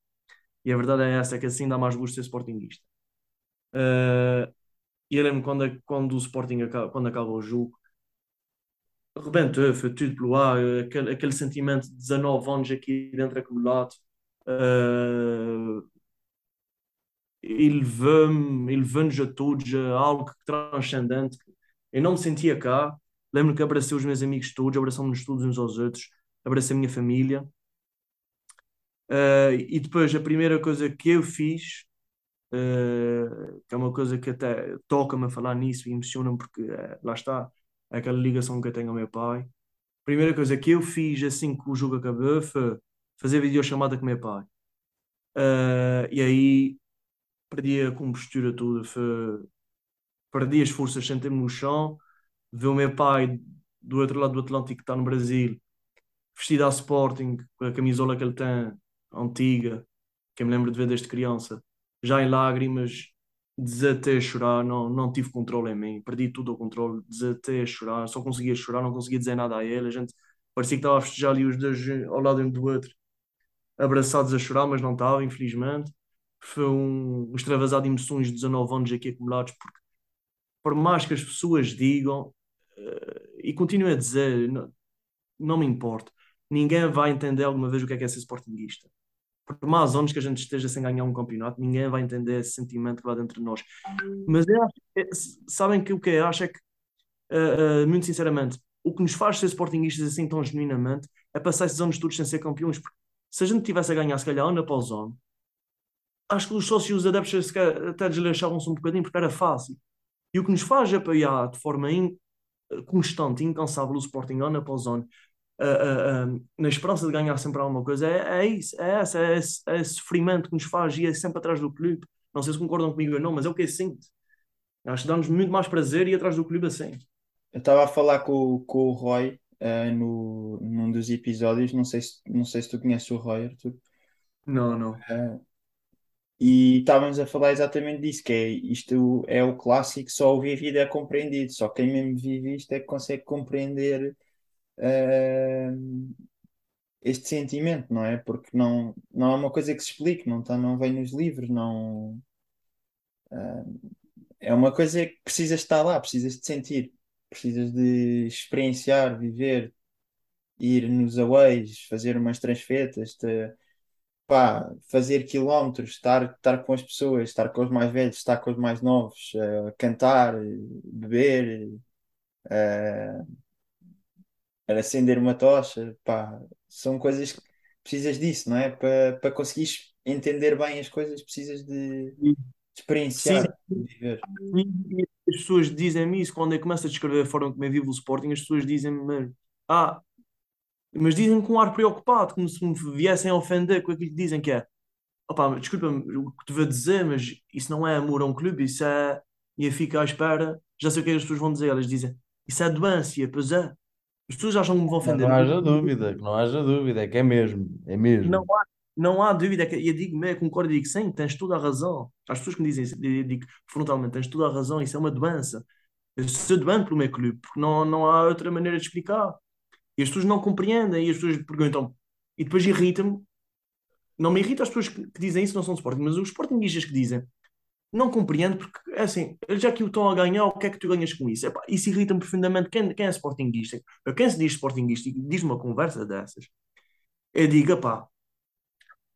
E a verdade é essa, é que assim dá mais gosto ser Sportingista. Uh, e eu lembro quando, quando o Sporting acaba, quando acaba o jogo, rebentou, foi tudo pelo ar, aquele, aquele sentimento de 19 anos aqui dentro acumulado. Uh, elevou-me, elevou-nos a todos algo transcendente. Eu não me sentia cá, Lembro que abracei os meus amigos todos, abraçamos-nos todos uns aos outros, abracei a minha família. Uh, e depois a primeira coisa que eu fiz, uh, que é uma coisa que até toca-me a falar nisso e emociona-me porque uh, lá está, aquela ligação que eu tenho ao meu pai. A primeira coisa que eu fiz assim que o jogo acabou foi fazer videochamada com meu pai. e aí perdi a compostura toda, foi, perdi as forças, sentei-me no chão, ver o meu pai do outro lado do Atlântico que está no Brasil, vestido a Sporting, com a camisola que ele tem, antiga, que eu me lembro de ver desde criança, já em lágrimas, desatei a chorar, não, não tive controle em mim, perdi tudo o controle, desatei a chorar, só conseguia chorar, não conseguia dizer nada a ele, a gente parecia que estava a festejar ali os dois ao lado um do outro, abraçados a chorar, mas não estava, infelizmente. Foi um, extravasado de emoções de 19 anos aqui acumulados, porque por mais que as pessoas digam, uh, e continuo a dizer, não, não me importa, ninguém vai entender alguma vez o que é, que é ser sportinguista. Por mais anos que a gente esteja sem ganhar um campeonato, ninguém vai entender esse sentimento que vai dentro de nós. Mas eu acho, é, sabem que o que eu acho é que, uh, uh, muito sinceramente, o que nos faz ser sportinguistas assim tão genuinamente é passar esses anos todos sem ser campeões. Porque se a gente tivesse a ganhar, se calhar, ano após ano, acho que os sócios os adeptos até desleixavam-se um bocadinho porque era fácil. E o que nos faz apoiar de forma in, constante, incansável o Sporting ano após ano, uh, uh, uh, na esperança de ganhar sempre alguma coisa, é, é isso, é, é, esse, é esse sofrimento que nos faz ir sempre atrás do clube. Não sei se concordam comigo ou não, mas é o que eu sinto. Acho que dá-nos muito mais prazer ir atrás do clube assim. Eu estava a falar com, com o Roy uh, no, num dos episódios, não sei, se, não sei se tu conheces o Roy, Arthur. Não, não. Uh, e estávamos a falar exatamente disso, que é isto é o clássico, só o vivido é compreendido, só quem mesmo vive isto é que consegue compreender uh, este sentimento, não é? Porque não, não é uma coisa que se explique, não, tá, não vem nos livros, não uh, é uma coisa que precisas estar lá, precisas de sentir, precisas de experienciar, viver, ir nos aways, fazer umas transfetas, te, pá, fazer quilómetros, estar, estar com as pessoas, estar com os mais velhos, estar com os mais novos, uh, cantar, beber, uh, acender uma tocha, pá, são coisas que precisas disso, não é? Para para conseguires entender bem as coisas, precisas de, de experienciar, de viver. E as pessoas dizem-me isso quando eu começo a descrever a forma como eu vivo o Sporting, as pessoas dizem-me, ah, mas dizem com um ar preocupado, como se me viessem a ofender com aquilo que dizem que é. Opa, desculpa-me o que te vou dizer, mas isso não é amor a um clube, isso é. E eu fico à espera, já sei o que, é as pessoas vão dizer, elas dizem, isso é doença, pois é. As pessoas acham que me vão ofender. não haja dúvida, que não haja dúvida, é que é mesmo, é mesmo. Não há, não há dúvida. Que, eu digo, eu concordo e digo, sim, tens toda a razão. As pessoas que me dizem isso, eu digo frontalmente, tens toda a razão, isso é uma doença. Eu sou doente pelo meu clube, porque não, não há outra maneira de explicar. E as pessoas não compreendem, e as pessoas perguntam, e depois irrita-me. Não me irrita as pessoas que, que dizem isso, não são de Sporting, mas os Sportingistas que dizem, não compreendo, porque é assim, eles já que o estão a ganhar, o que é que tu ganhas com isso? Epá, isso irrita-me profundamente. Quem, quem é Sportingista? Quem se diz Sportingista e diz uma conversa dessas, eu digo, pá,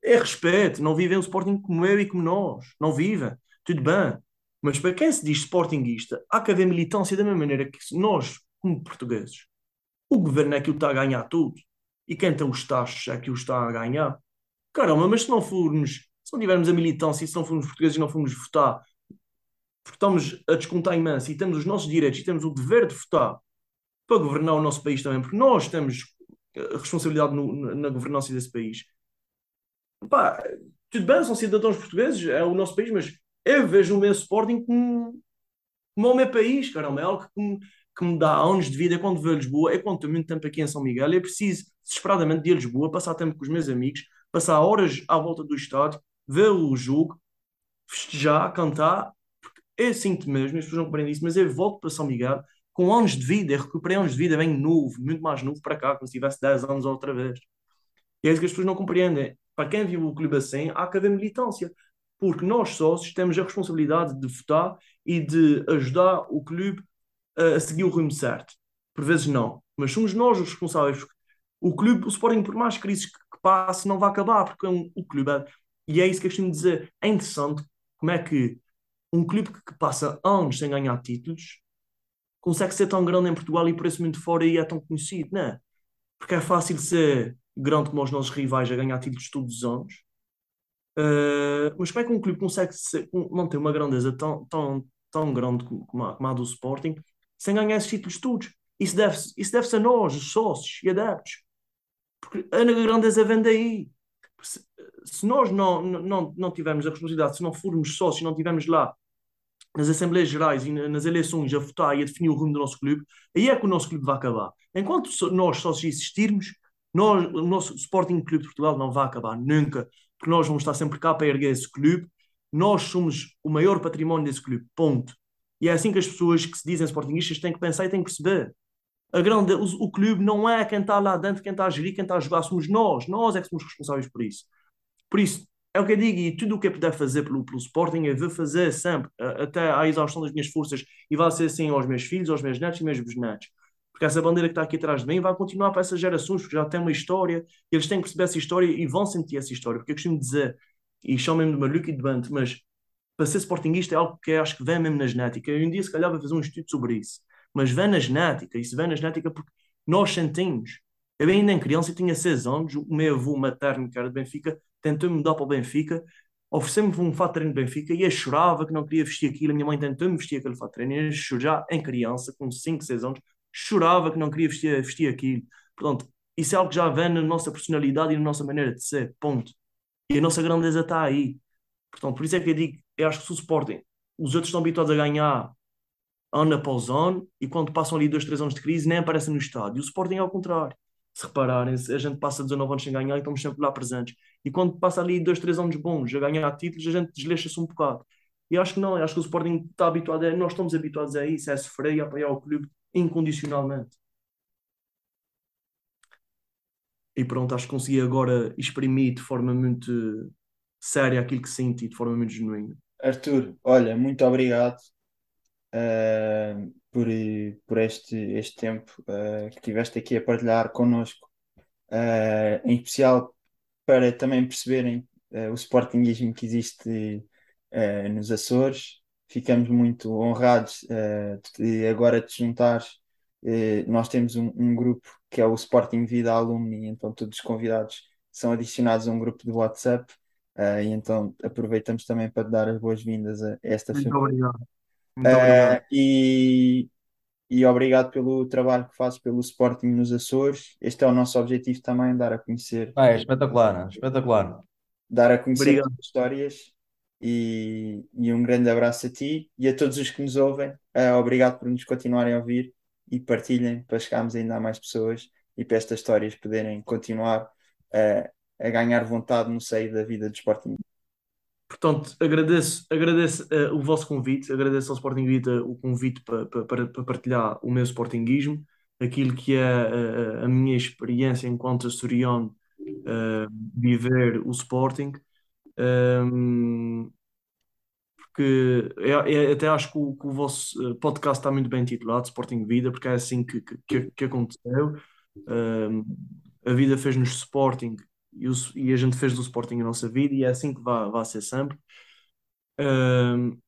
é respeito, não vivem o Sporting como eu e como nós, não vivem, tudo bem. Mas para quem se diz Sportingista, há que haver militância da mesma maneira que nós, como portugueses, o governo é que o está a ganhar tudo. E quem tem os taxos é que o está a ganhar. Caramba, mas se não formos, se não tivermos a militância e se não formos portugueses e não formos votar, porque estamos a descontar imenso e temos os nossos direitos e temos o dever de votar para governar o nosso país também, porque nós temos a responsabilidade no, na governança desse país. Pá, tudo bem, são cidadãos portugueses, é o nosso país, mas eu vejo o meu Sporting como, como o meu país, caramba, é algo que me, que me dá anos de vida quando a Lisboa, é quando estou muito tempo aqui em São Miguel, eu preciso desesperadamente de ir a Lisboa, passar tempo com os meus amigos, passar horas à volta do estádio, ver o jogo, festejar, cantar, eu sinto mesmo, as pessoas não compreendem isso, mas eu volto para São Miguel com anos de vida, eu recuperei anos de vida bem novo, muito mais novo para cá, como se tivesse 10 anos outra vez. E é isso que as pessoas não compreendem. Para quem vive o clube assim, há que haver militância, porque nós sócios temos a responsabilidade de votar e de ajudar o clube a seguir o rumo certo. Por vezes não, mas somos nós os responsáveis. O clube, o Sporting, por mais crises que, passe, não vai acabar, porque é o clube é, e é isso que eu costumo dizer. É interessante como é que um clube que, passa anos sem ganhar títulos consegue ser tão grande em Portugal e por isso muito fora e é tão conhecido, não é? Porque é fácil ser grande como os nossos rivais a ganhar títulos todos os anos. Uh, mas como é que um clube consegue ser, manter uma grandeza tão, tão, tão grande como a, como a do Sporting sem ganhar esses títulos todos? Isso deve-se isso deve a nós, os sócios e adeptos. Porque a grandeza vem daí. Se, se nós não, não, não tivermos a responsabilidade, se não formos sócios, não tivermos lá nas Assembleias Gerais e nas eleições a votar e a definir o rumo do nosso clube, aí é que o nosso clube vai acabar. Enquanto nós sócios existirmos, nós, o nosso Sporting Clube de Portugal não vai acabar nunca, porque nós vamos estar sempre cá para erguer esse clube. Nós somos o maior património desse clube, ponto. E é assim que as pessoas que se dizem sportingistas têm que pensar e têm que perceber. A grande, o, o clube não é quem está lá dentro, quem está a gerir, quem está a jogar, somos nós. Nós é que somos responsáveis por isso. Por isso, é o que eu digo, e tudo o que eu puder fazer pelo, pelo Sporting, eu vou fazer sempre, até à exaustão das minhas forças, e vai ser assim aos meus filhos, aos meus netos e meus bisnetos. Porque essa bandeira que está aqui atrás de mim vai continuar para essas gerações, porque já tem uma história, e eles têm que perceber essa história e vão sentir essa história. Porque eu costumo dizer, e chamem-me de maluco e de bante, mas para ser sportinguista é algo que acho que vem mesmo na genética. E um dia, se calhar, vou fazer um estudo sobre isso. Mas vem na genética, se vem na genética porque nós sentimos. Eu ainda em criança, tinha seis anos, o meu avô materno, que era de Benfica, tentou-me mudar para o Benfica, ofereceu-me um fato de treino de Benfica e eu chorava que não queria vestir aquilo. A minha mãe tentou-me vestir aquele fato de treino e eu já em criança, com 5, 6 anos, chorava que não queria vestir, vestir aquilo. Portanto, isso é algo que já vem na nossa personalidade e na nossa maneira de ser, ponto. E a nossa grandeza está aí. Portanto, por isso é que eu digo, eu acho que se o Sporting, os outros estão habituados a ganhar ano após ano, e quando passam ali dois, três anos de crise, nem aparecem no estádio. O Sporting é ao contrário. Se repararem, a gente passa 19 anos sem ganhar e estamos sempre lá presentes. E quando passa ali dois, três anos bons a ganhar títulos, a gente desleixa-se um bocado. E acho que não, acho que o Sporting está habituado a, nós estamos habituados a isso, é sofrer e apoiar o clube incondicionalmente. E pronto, acho que consegui agora exprimir de forma muito séria aquilo que senti, de forma muito genuína. Arthur, olha, muito obrigado uh, por, por este, este tempo uh, que tiveste aqui a partilhar connosco, uh, em especial para também perceberem o sportingismo que existe nos Açores. Ficamos muito honrados de agora te juntares. nós temos um, um, grupo que é o Sporting Vida Alumni, então todos os convidados são adicionados a um grupo de WhatsApp. Uh, e então aproveitamos também para dar as boas-vindas a esta Muito família. obrigado. Muito obrigado. Uh, e, e obrigado pelo trabalho que fazes pelo Sporting nos Açores. Este é o nosso objetivo também, dar a conhecer, Ah, é espetacular, espetacular. dar a conhecer Obrigado. histórias. E, e um grande abraço a ti e a todos os que nos ouvem. Uh, obrigado por nos continuarem a ouvir e partilhem para chegarmos ainda a mais pessoas e para estas histórias poderem continuar a, a ganhar vontade no seio da vida do Sporting. Portanto, agradeço, agradeço uh, o vosso convite, agradeço ao Sporting Vita o convite para, para, para partilhar o meu Sportinguismo, aquilo que é a, a minha experiência enquanto asturiano uh, viver o Sporting. Porque é, é, até acho que o, que o, vosso eh, podcast está muito bem titulado, Sporting Vida, porque é assim que, que, que aconteceu. Um, a vida fez-nos Sporting e, o, e, a gente fez do Sporting a nossa vida e é assim que vai, vai ser sempre. Um,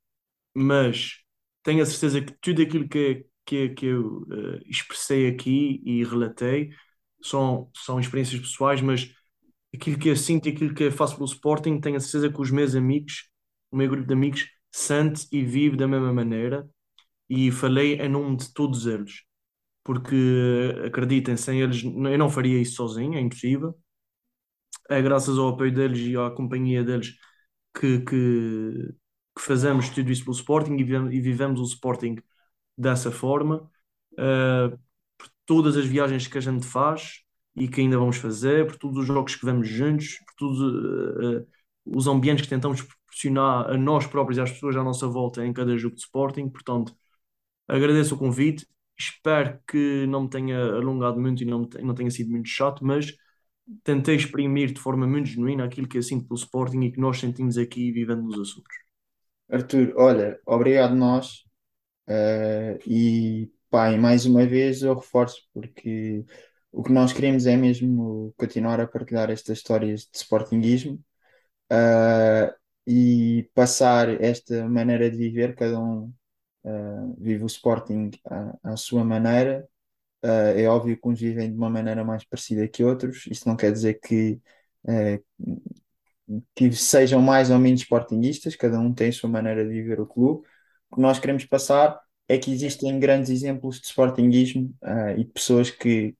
mas tenho a certeza que tudo aquilo que, que, que eu uh, expressei aqui e relatei são, são experiências pessoais, mas aquilo que eu sinto e aquilo que eu faço pelo Sporting, tenho a certeza que os meus amigos, o meu grupo de amigos, sente e vive da mesma maneira e falei em nome de todos eles. Porque acreditem, sem eles eu não faria isso sozinho, é impossível. É graças ao apoio deles e à companhia deles que, que, que fazemos tudo isso pelo Sporting e vivemos, e vivemos o Sporting dessa forma. Uh, por todas as viagens que a gente faz e que ainda vamos fazer, por todos os jogos que vamos juntos, por todos uh, os ambientes que tentamos proporcionar a nós próprios e às pessoas à nossa volta em cada jogo de Sporting. Portanto, agradeço o convite. Espero que não me tenha alongado muito e não, não tenha sido muito chato, mas tentei exprimir de forma muito genuína aquilo que eu sinto pelo Sporting e que nós sentimos aqui vivendo nos Açores. Arthur, olha, obrigado nós. Uh, e pá, e mais uma vez eu reforço porque o que nós queremos é mesmo continuar a partilhar estas histórias de sportinguismo uh, e passar esta maneira de viver, cada um uh, vive o Sporting à, à sua maneira. Uh, é óbvio que uns vivem de uma maneira mais parecida que outros, isso não quer dizer que, que sejam mais ou menos sportinguistas, cada um tem a sua maneira de viver o clube. O que nós queremos passar é que existem grandes exemplos de sportinguismo e de pessoas que,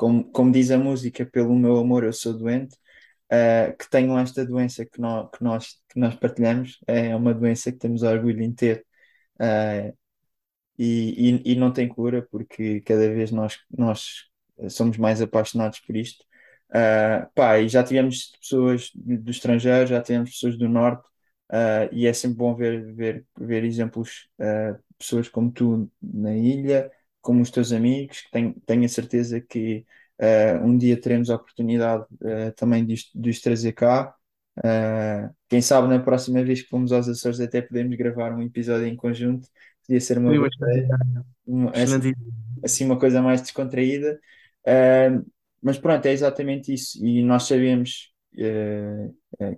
como, como diz a música, pelo meu amor eu sou doente, uh, que tenham esta doença que nós, que, nós, que nós partilhamos. É uma doença que temos orgulho em ter uh, e, e, e, não tem cura, porque cada vez nós, nós somos mais apaixonados por isto. Uh, pá, e já tivemos pessoas do estrangeiro, já tivemos pessoas do norte, uh, e é sempre bom ver, ver, ver exemplos, uh, pessoas como tu na ilha, como os teus amigos, que tenho, tenho a certeza que Uh, um dia teremos a oportunidade uh, também de, de os trazer cá. Uh, quem sabe na próxima vez que formos aos Açores até podemos gravar um episódio em conjunto. Podia ser uma, uma assim, assim, uma coisa mais descontraída. mas pronto, é exatamente isso. E nós sabemos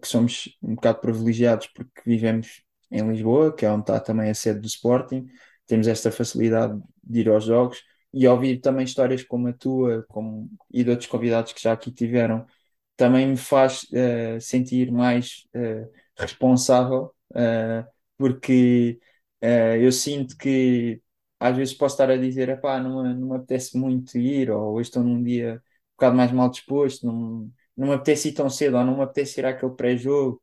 que somos um bocado privilegiados porque vivemos em Lisboa, que é onde está também a sede do Sporting. Temos esta facilidade de ir aos jogos e ouvir também histórias como a tua como, e de outros convidados que já aqui tiveram, também me faz uh, sentir mais uh, responsável, uh, porque eu sinto que às vezes posso estar a dizer, pá, não, não me apetece muito ir, ou hoje estou num dia um bocado mais mal disposto, não, não me apetece ir tão cedo, ou não me apetece ir àquele pré-jogo,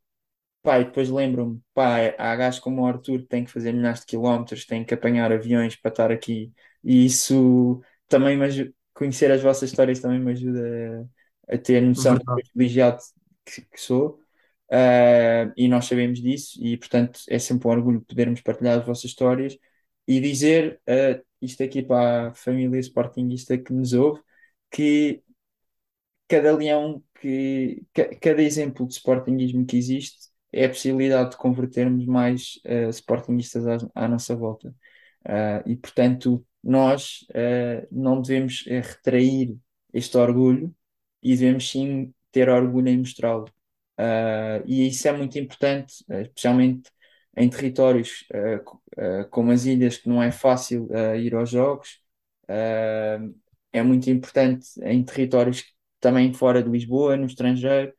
Pá, e depois lembro-me, pá, há gajos como o Arthur que têm que fazer milhares de quilómetros, têm que apanhar aviões para estar aqui, e isso também me conhecer as vossas histórias também me ajuda a, a ter noção do privilegiado que, que sou, uh, e nós sabemos disso, e portanto é sempre um orgulho podermos partilhar as vossas histórias e dizer uh, isto aqui para a família Sportingista que nos ouve, que cada leão, que, cada exemplo de Sportingismo que existe é a possibilidade de convertermos mais uh, sportingistas à, à, nossa volta. Uh, e, portanto, nós uh, não devemos retrair este orgulho e devemos sim ter orgulho em mostrá-lo. e isso é muito importante, especialmente em territórios como as ilhas, que não é fácil ir aos jogos. é muito importante em territórios também fora de Lisboa, no estrangeiro,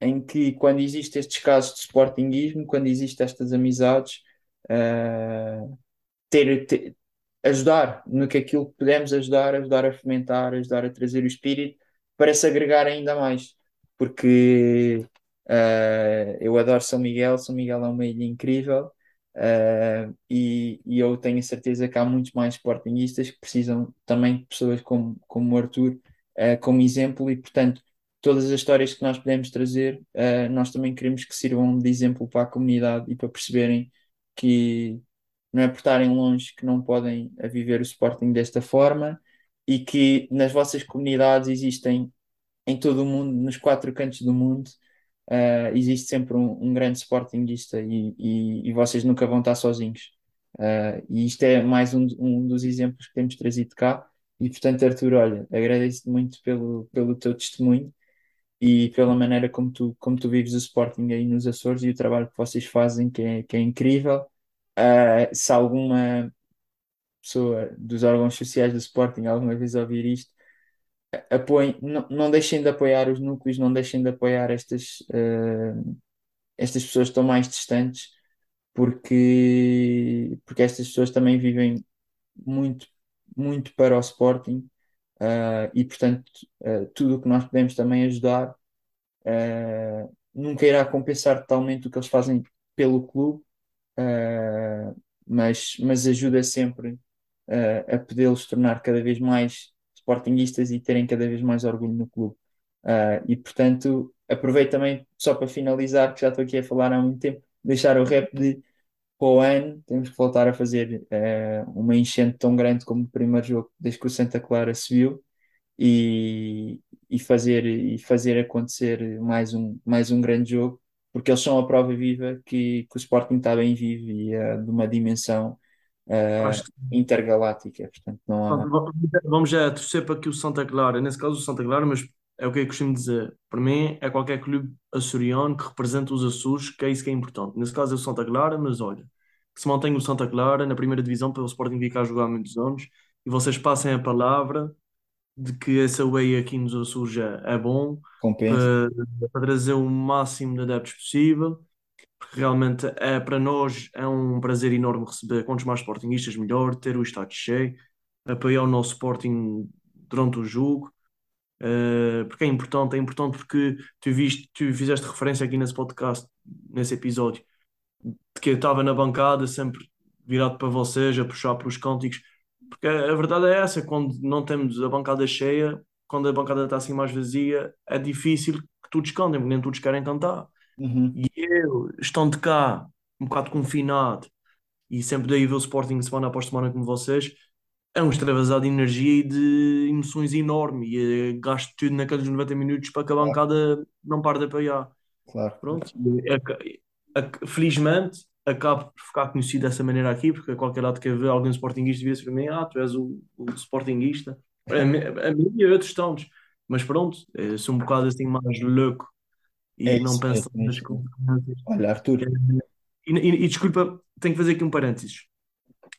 em que quando existem estes casos de sportinguismo, quando existem estas amizades, uh, ter, ter, ajudar no que aquilo que podemos ajudar, ajudar a fomentar, ajudar a trazer o espírito para se agregar ainda mais. Porque uh, eu adoro São Miguel, São Miguel é uma ilha incrível, Uh, e, e, eu tenho a certeza que há muitos mais sportinguistas que precisam também de pessoas como, como o Arthur uh, como exemplo e portanto todas as histórias que nós podemos trazer uh, nós também queremos que sirvam de exemplo para a comunidade e para perceberem que não é por estarem longe que não podem viver o Sporting desta forma e que nas vossas comunidades existem em todo o mundo, nos quatro cantos do mundo, uh, existe sempre um, um grande Sportingista e, e, e, vocês nunca vão estar sozinhos. Uh, e isto é mais um, um dos exemplos que temos trazido cá. E portanto, Arthur, olha, agradeço-te muito pelo, pelo teu testemunho e pela maneira como tu, como tu vives o Sporting aí nos Açores e o trabalho que vocês fazem, que é, que é incrível. Uh, se alguma pessoa dos órgãos sociais do Sporting alguma vez ouvir isto, apoiem, não, não deixem de apoiar os núcleos, não deixem de apoiar estas, uh, estas pessoas que estão mais distantes, porque, porque estas pessoas também vivem muito, muito para o Sporting uh, e, portanto, uh, tudo o que nós podemos também ajudar nunca irá compensar totalmente o que eles fazem pelo clube, mas, mas ajuda sempre a poder-los tornar cada vez mais sportinguistas e terem cada vez mais orgulho no clube. Uh, e portanto, aproveito também, só para finalizar, que já estou aqui a falar há muito tempo, deixar o rap de para o ano, temos que voltar a fazer uh, uma enchente tão grande como o primeiro jogo, desde que o Santa Clara se viu, e, e, fazer, e fazer acontecer mais um, mais um grande jogo, porque eles são a prova viva que, que o Sporting está bem vivo e uh, de uma dimensão uh, intergaláctica. Portanto, não há... Vamos já torcer para que o Santa Clara, nesse caso o Santa Clara, mas é o que eu costumo dizer. Para mim, é qualquer clube açoriano que representa os Açores, que é isso que é importante. Nesse caso é o Santa Clara, mas olha, que se mantenha o Santa Clara na primeira divisão para o Sporting vir cá jogar há muitos anos e vocês passem a palavra de que esse away aqui nos Açores é, é bom para, para, trazer o máximo de adeptos possível porque realmente é, para nós é um prazer enorme receber quantos mais Sportingistas melhor, ter o estádio cheio, apoiar o nosso Sporting durante o jogo, uh, porque é importante, é importante porque tu, viste, tu fizeste referência aqui nesse podcast, nesse episódio, de que eu estava na bancada sempre virado para vocês, a puxar pelos cânticos, porque a, a verdade é essa, quando não temos a bancada cheia, quando a bancada está assim mais vazia, é difícil que todos cantem, porque nem todos querem cantar. Uhum. E eu, estando cá, um bocado confinado, e sempre daí ver o Sporting semana após semana como vocês, é um extravasado de energia e de emoções enorme. E é, gasto tudo naqueles 90 minutos para que a bancada não pare de apoiar. Claro. Pronto. É, é, felizmente, acabo por ficar conhecido dessa maneira aqui, porque a qualquer lado que ver alguém Sportingista vira-se para mim: Ah, tu és o, o Sportingista. A, a, a mim e a outros tantos. Mas pronto, sou um bocado assim mais louco e É não pensar mesmo, é nas consequências. Olha, Arthur, E, e- e desculpa, tenho que fazer aqui um parênteses.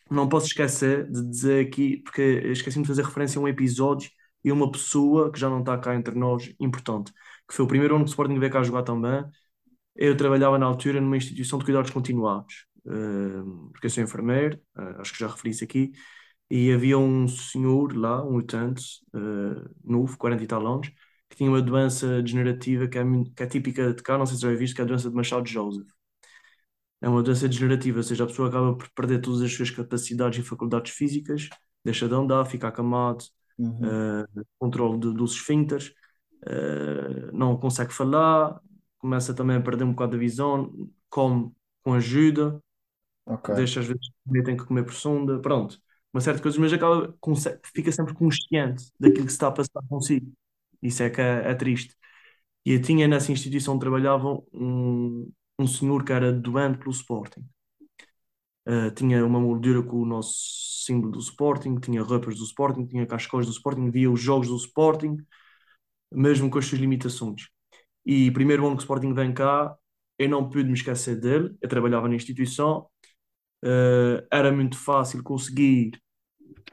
Não posso esquecer de dizer aqui, porque esqueci-me de fazer referência a um episódio e uma pessoa que já não está cá entre nós, importante, que foi o primeiro ano que o Sporting veio cá jogar também. Eu trabalhava na altura numa instituição de cuidados continuados, eh, porque eu sou enfermeiro, eh, acho que já referi isso aqui, e havia um senhor lá, um utente, eh, novo, 40 e tal anos, que tinha uma doença degenerativa que é, que é típica de cá, não sei se já visto, que é a doença de Machado Joseph. É uma doença degenerativa, ou seja, a pessoa acaba por perder todas as suas capacidades e faculdades físicas, deixa de andar, fica acamado, uhum. uh, controle de, dos esfíncteres, uh, não consegue falar, começa também a perder um bocado da visão, come com ajuda, Ok. deixa às vezes comer, tem que comer por sonda, pronto, uma série de coisas, mas acaba, fica sempre consciente daquilo que se está a passar consigo. Isso é que é, é triste. E eu tinha nessa instituição onde trabalhava um, um senhor que era doente pelo Sporting. Uh, tinha uma moldura com o nosso símbolo do Sporting, tinha roupas do Sporting, tinha cascóis do Sporting, via os jogos do Sporting, mesmo com as suas limitações. E primeiro ano que o Sporting vem cá, eu não pude me esquecer dele, eu trabalhava na instituição, uh, era muito fácil conseguir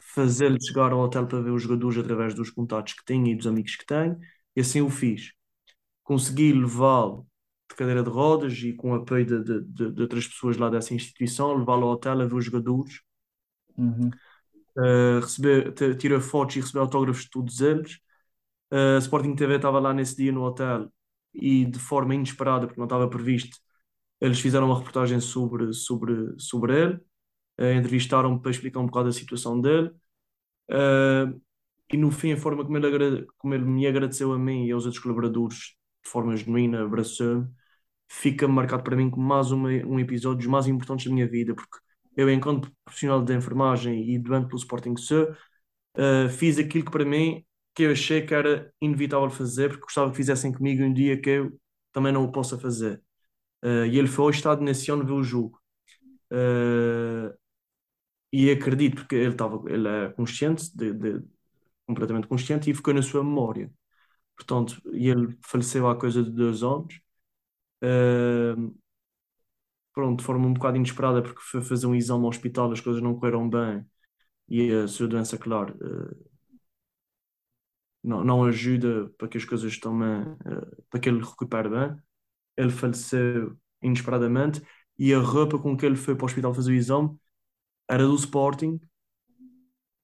fazer-lhe chegar ao hotel para ver os jogadores através dos contatos que tenho e dos amigos que tenho, e assim o fiz. Consegui levá-lo de cadeira de rodas e com o apoio de, de, de, de outras pessoas lá dessa instituição, levá-lo ao hotel a ver os jogadores, Uhum. uh, receber, tirar fotos e receber autógrafos de todos eles. Uh, Sporting TV estava lá nesse dia no hotel e de forma inesperada, porque não estava previsto, Eles fizeram uma reportagem sobre, sobre, sobre ele, uh, entrevistaram-me para explicar um bocado a situação dele. Uh, e no fim, a forma como ele, como ele me agradeceu a mim e aos outros colaboradores, de forma genuína, abraçou-me, fica marcado para mim como mais uma, um episódio dos mais importantes da minha vida, porque eu, enquanto profissional de enfermagem e doente pelo Sporting C, uh, fiz aquilo que para mim que eu achei que era inevitável fazer, porque gostava que fizessem comigo um dia que eu também não o possa fazer. Uh, e ele foi ao Estado de Nação ver o jogo. Uh, e acredito, porque ele estava, ele é consciente, de, de, completamente consciente, e ficou na sua memória. Portanto, e ele faleceu há coisa de dois anos. Pronto, de forma um bocado inesperada, porque foi fazer um exame ao hospital, as coisas não correram bem, e a sua doença, claro, uh, não, não ajuda para que as coisas tomem, uh, para que ele recupere bem. Ele faleceu inesperadamente e a roupa com que ele foi para o hospital fazer o exame era do Sporting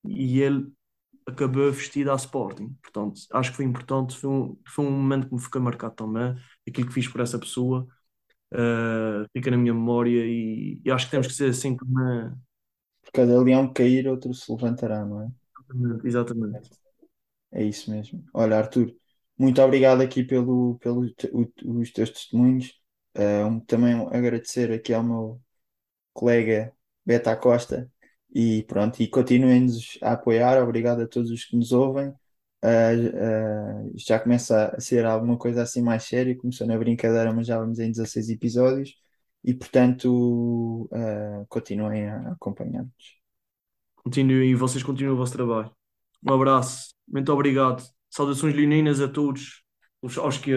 e ele acabou vestido a Sporting. Portanto, acho que foi importante, foi um, foi um momento que me ficou marcado também. Aquilo que fiz por essa pessoa uh, fica na minha memória e, e, acho que temos que ser assim como. Por cada leão cair, outro se levantará, não é? Exatamente. exatamente. É isso mesmo. Olha, Arthur, muito obrigado aqui pelo, pelo o, os teus testemunhos. Uh, também agradecer aqui ao meu colega Beta Costa e pronto, e continuem-nos a apoiar. Obrigado a todos os que nos ouvem. Uh, uh, já começa a ser alguma coisa assim mais séria. Começou na brincadeira, mas já vamos em 16 episódios e portanto uh, continuem a acompanhar-nos. Continuem e vocês continuem o vosso trabalho. Um abraço, muito obrigado. Saudações leoninas a todos, aos que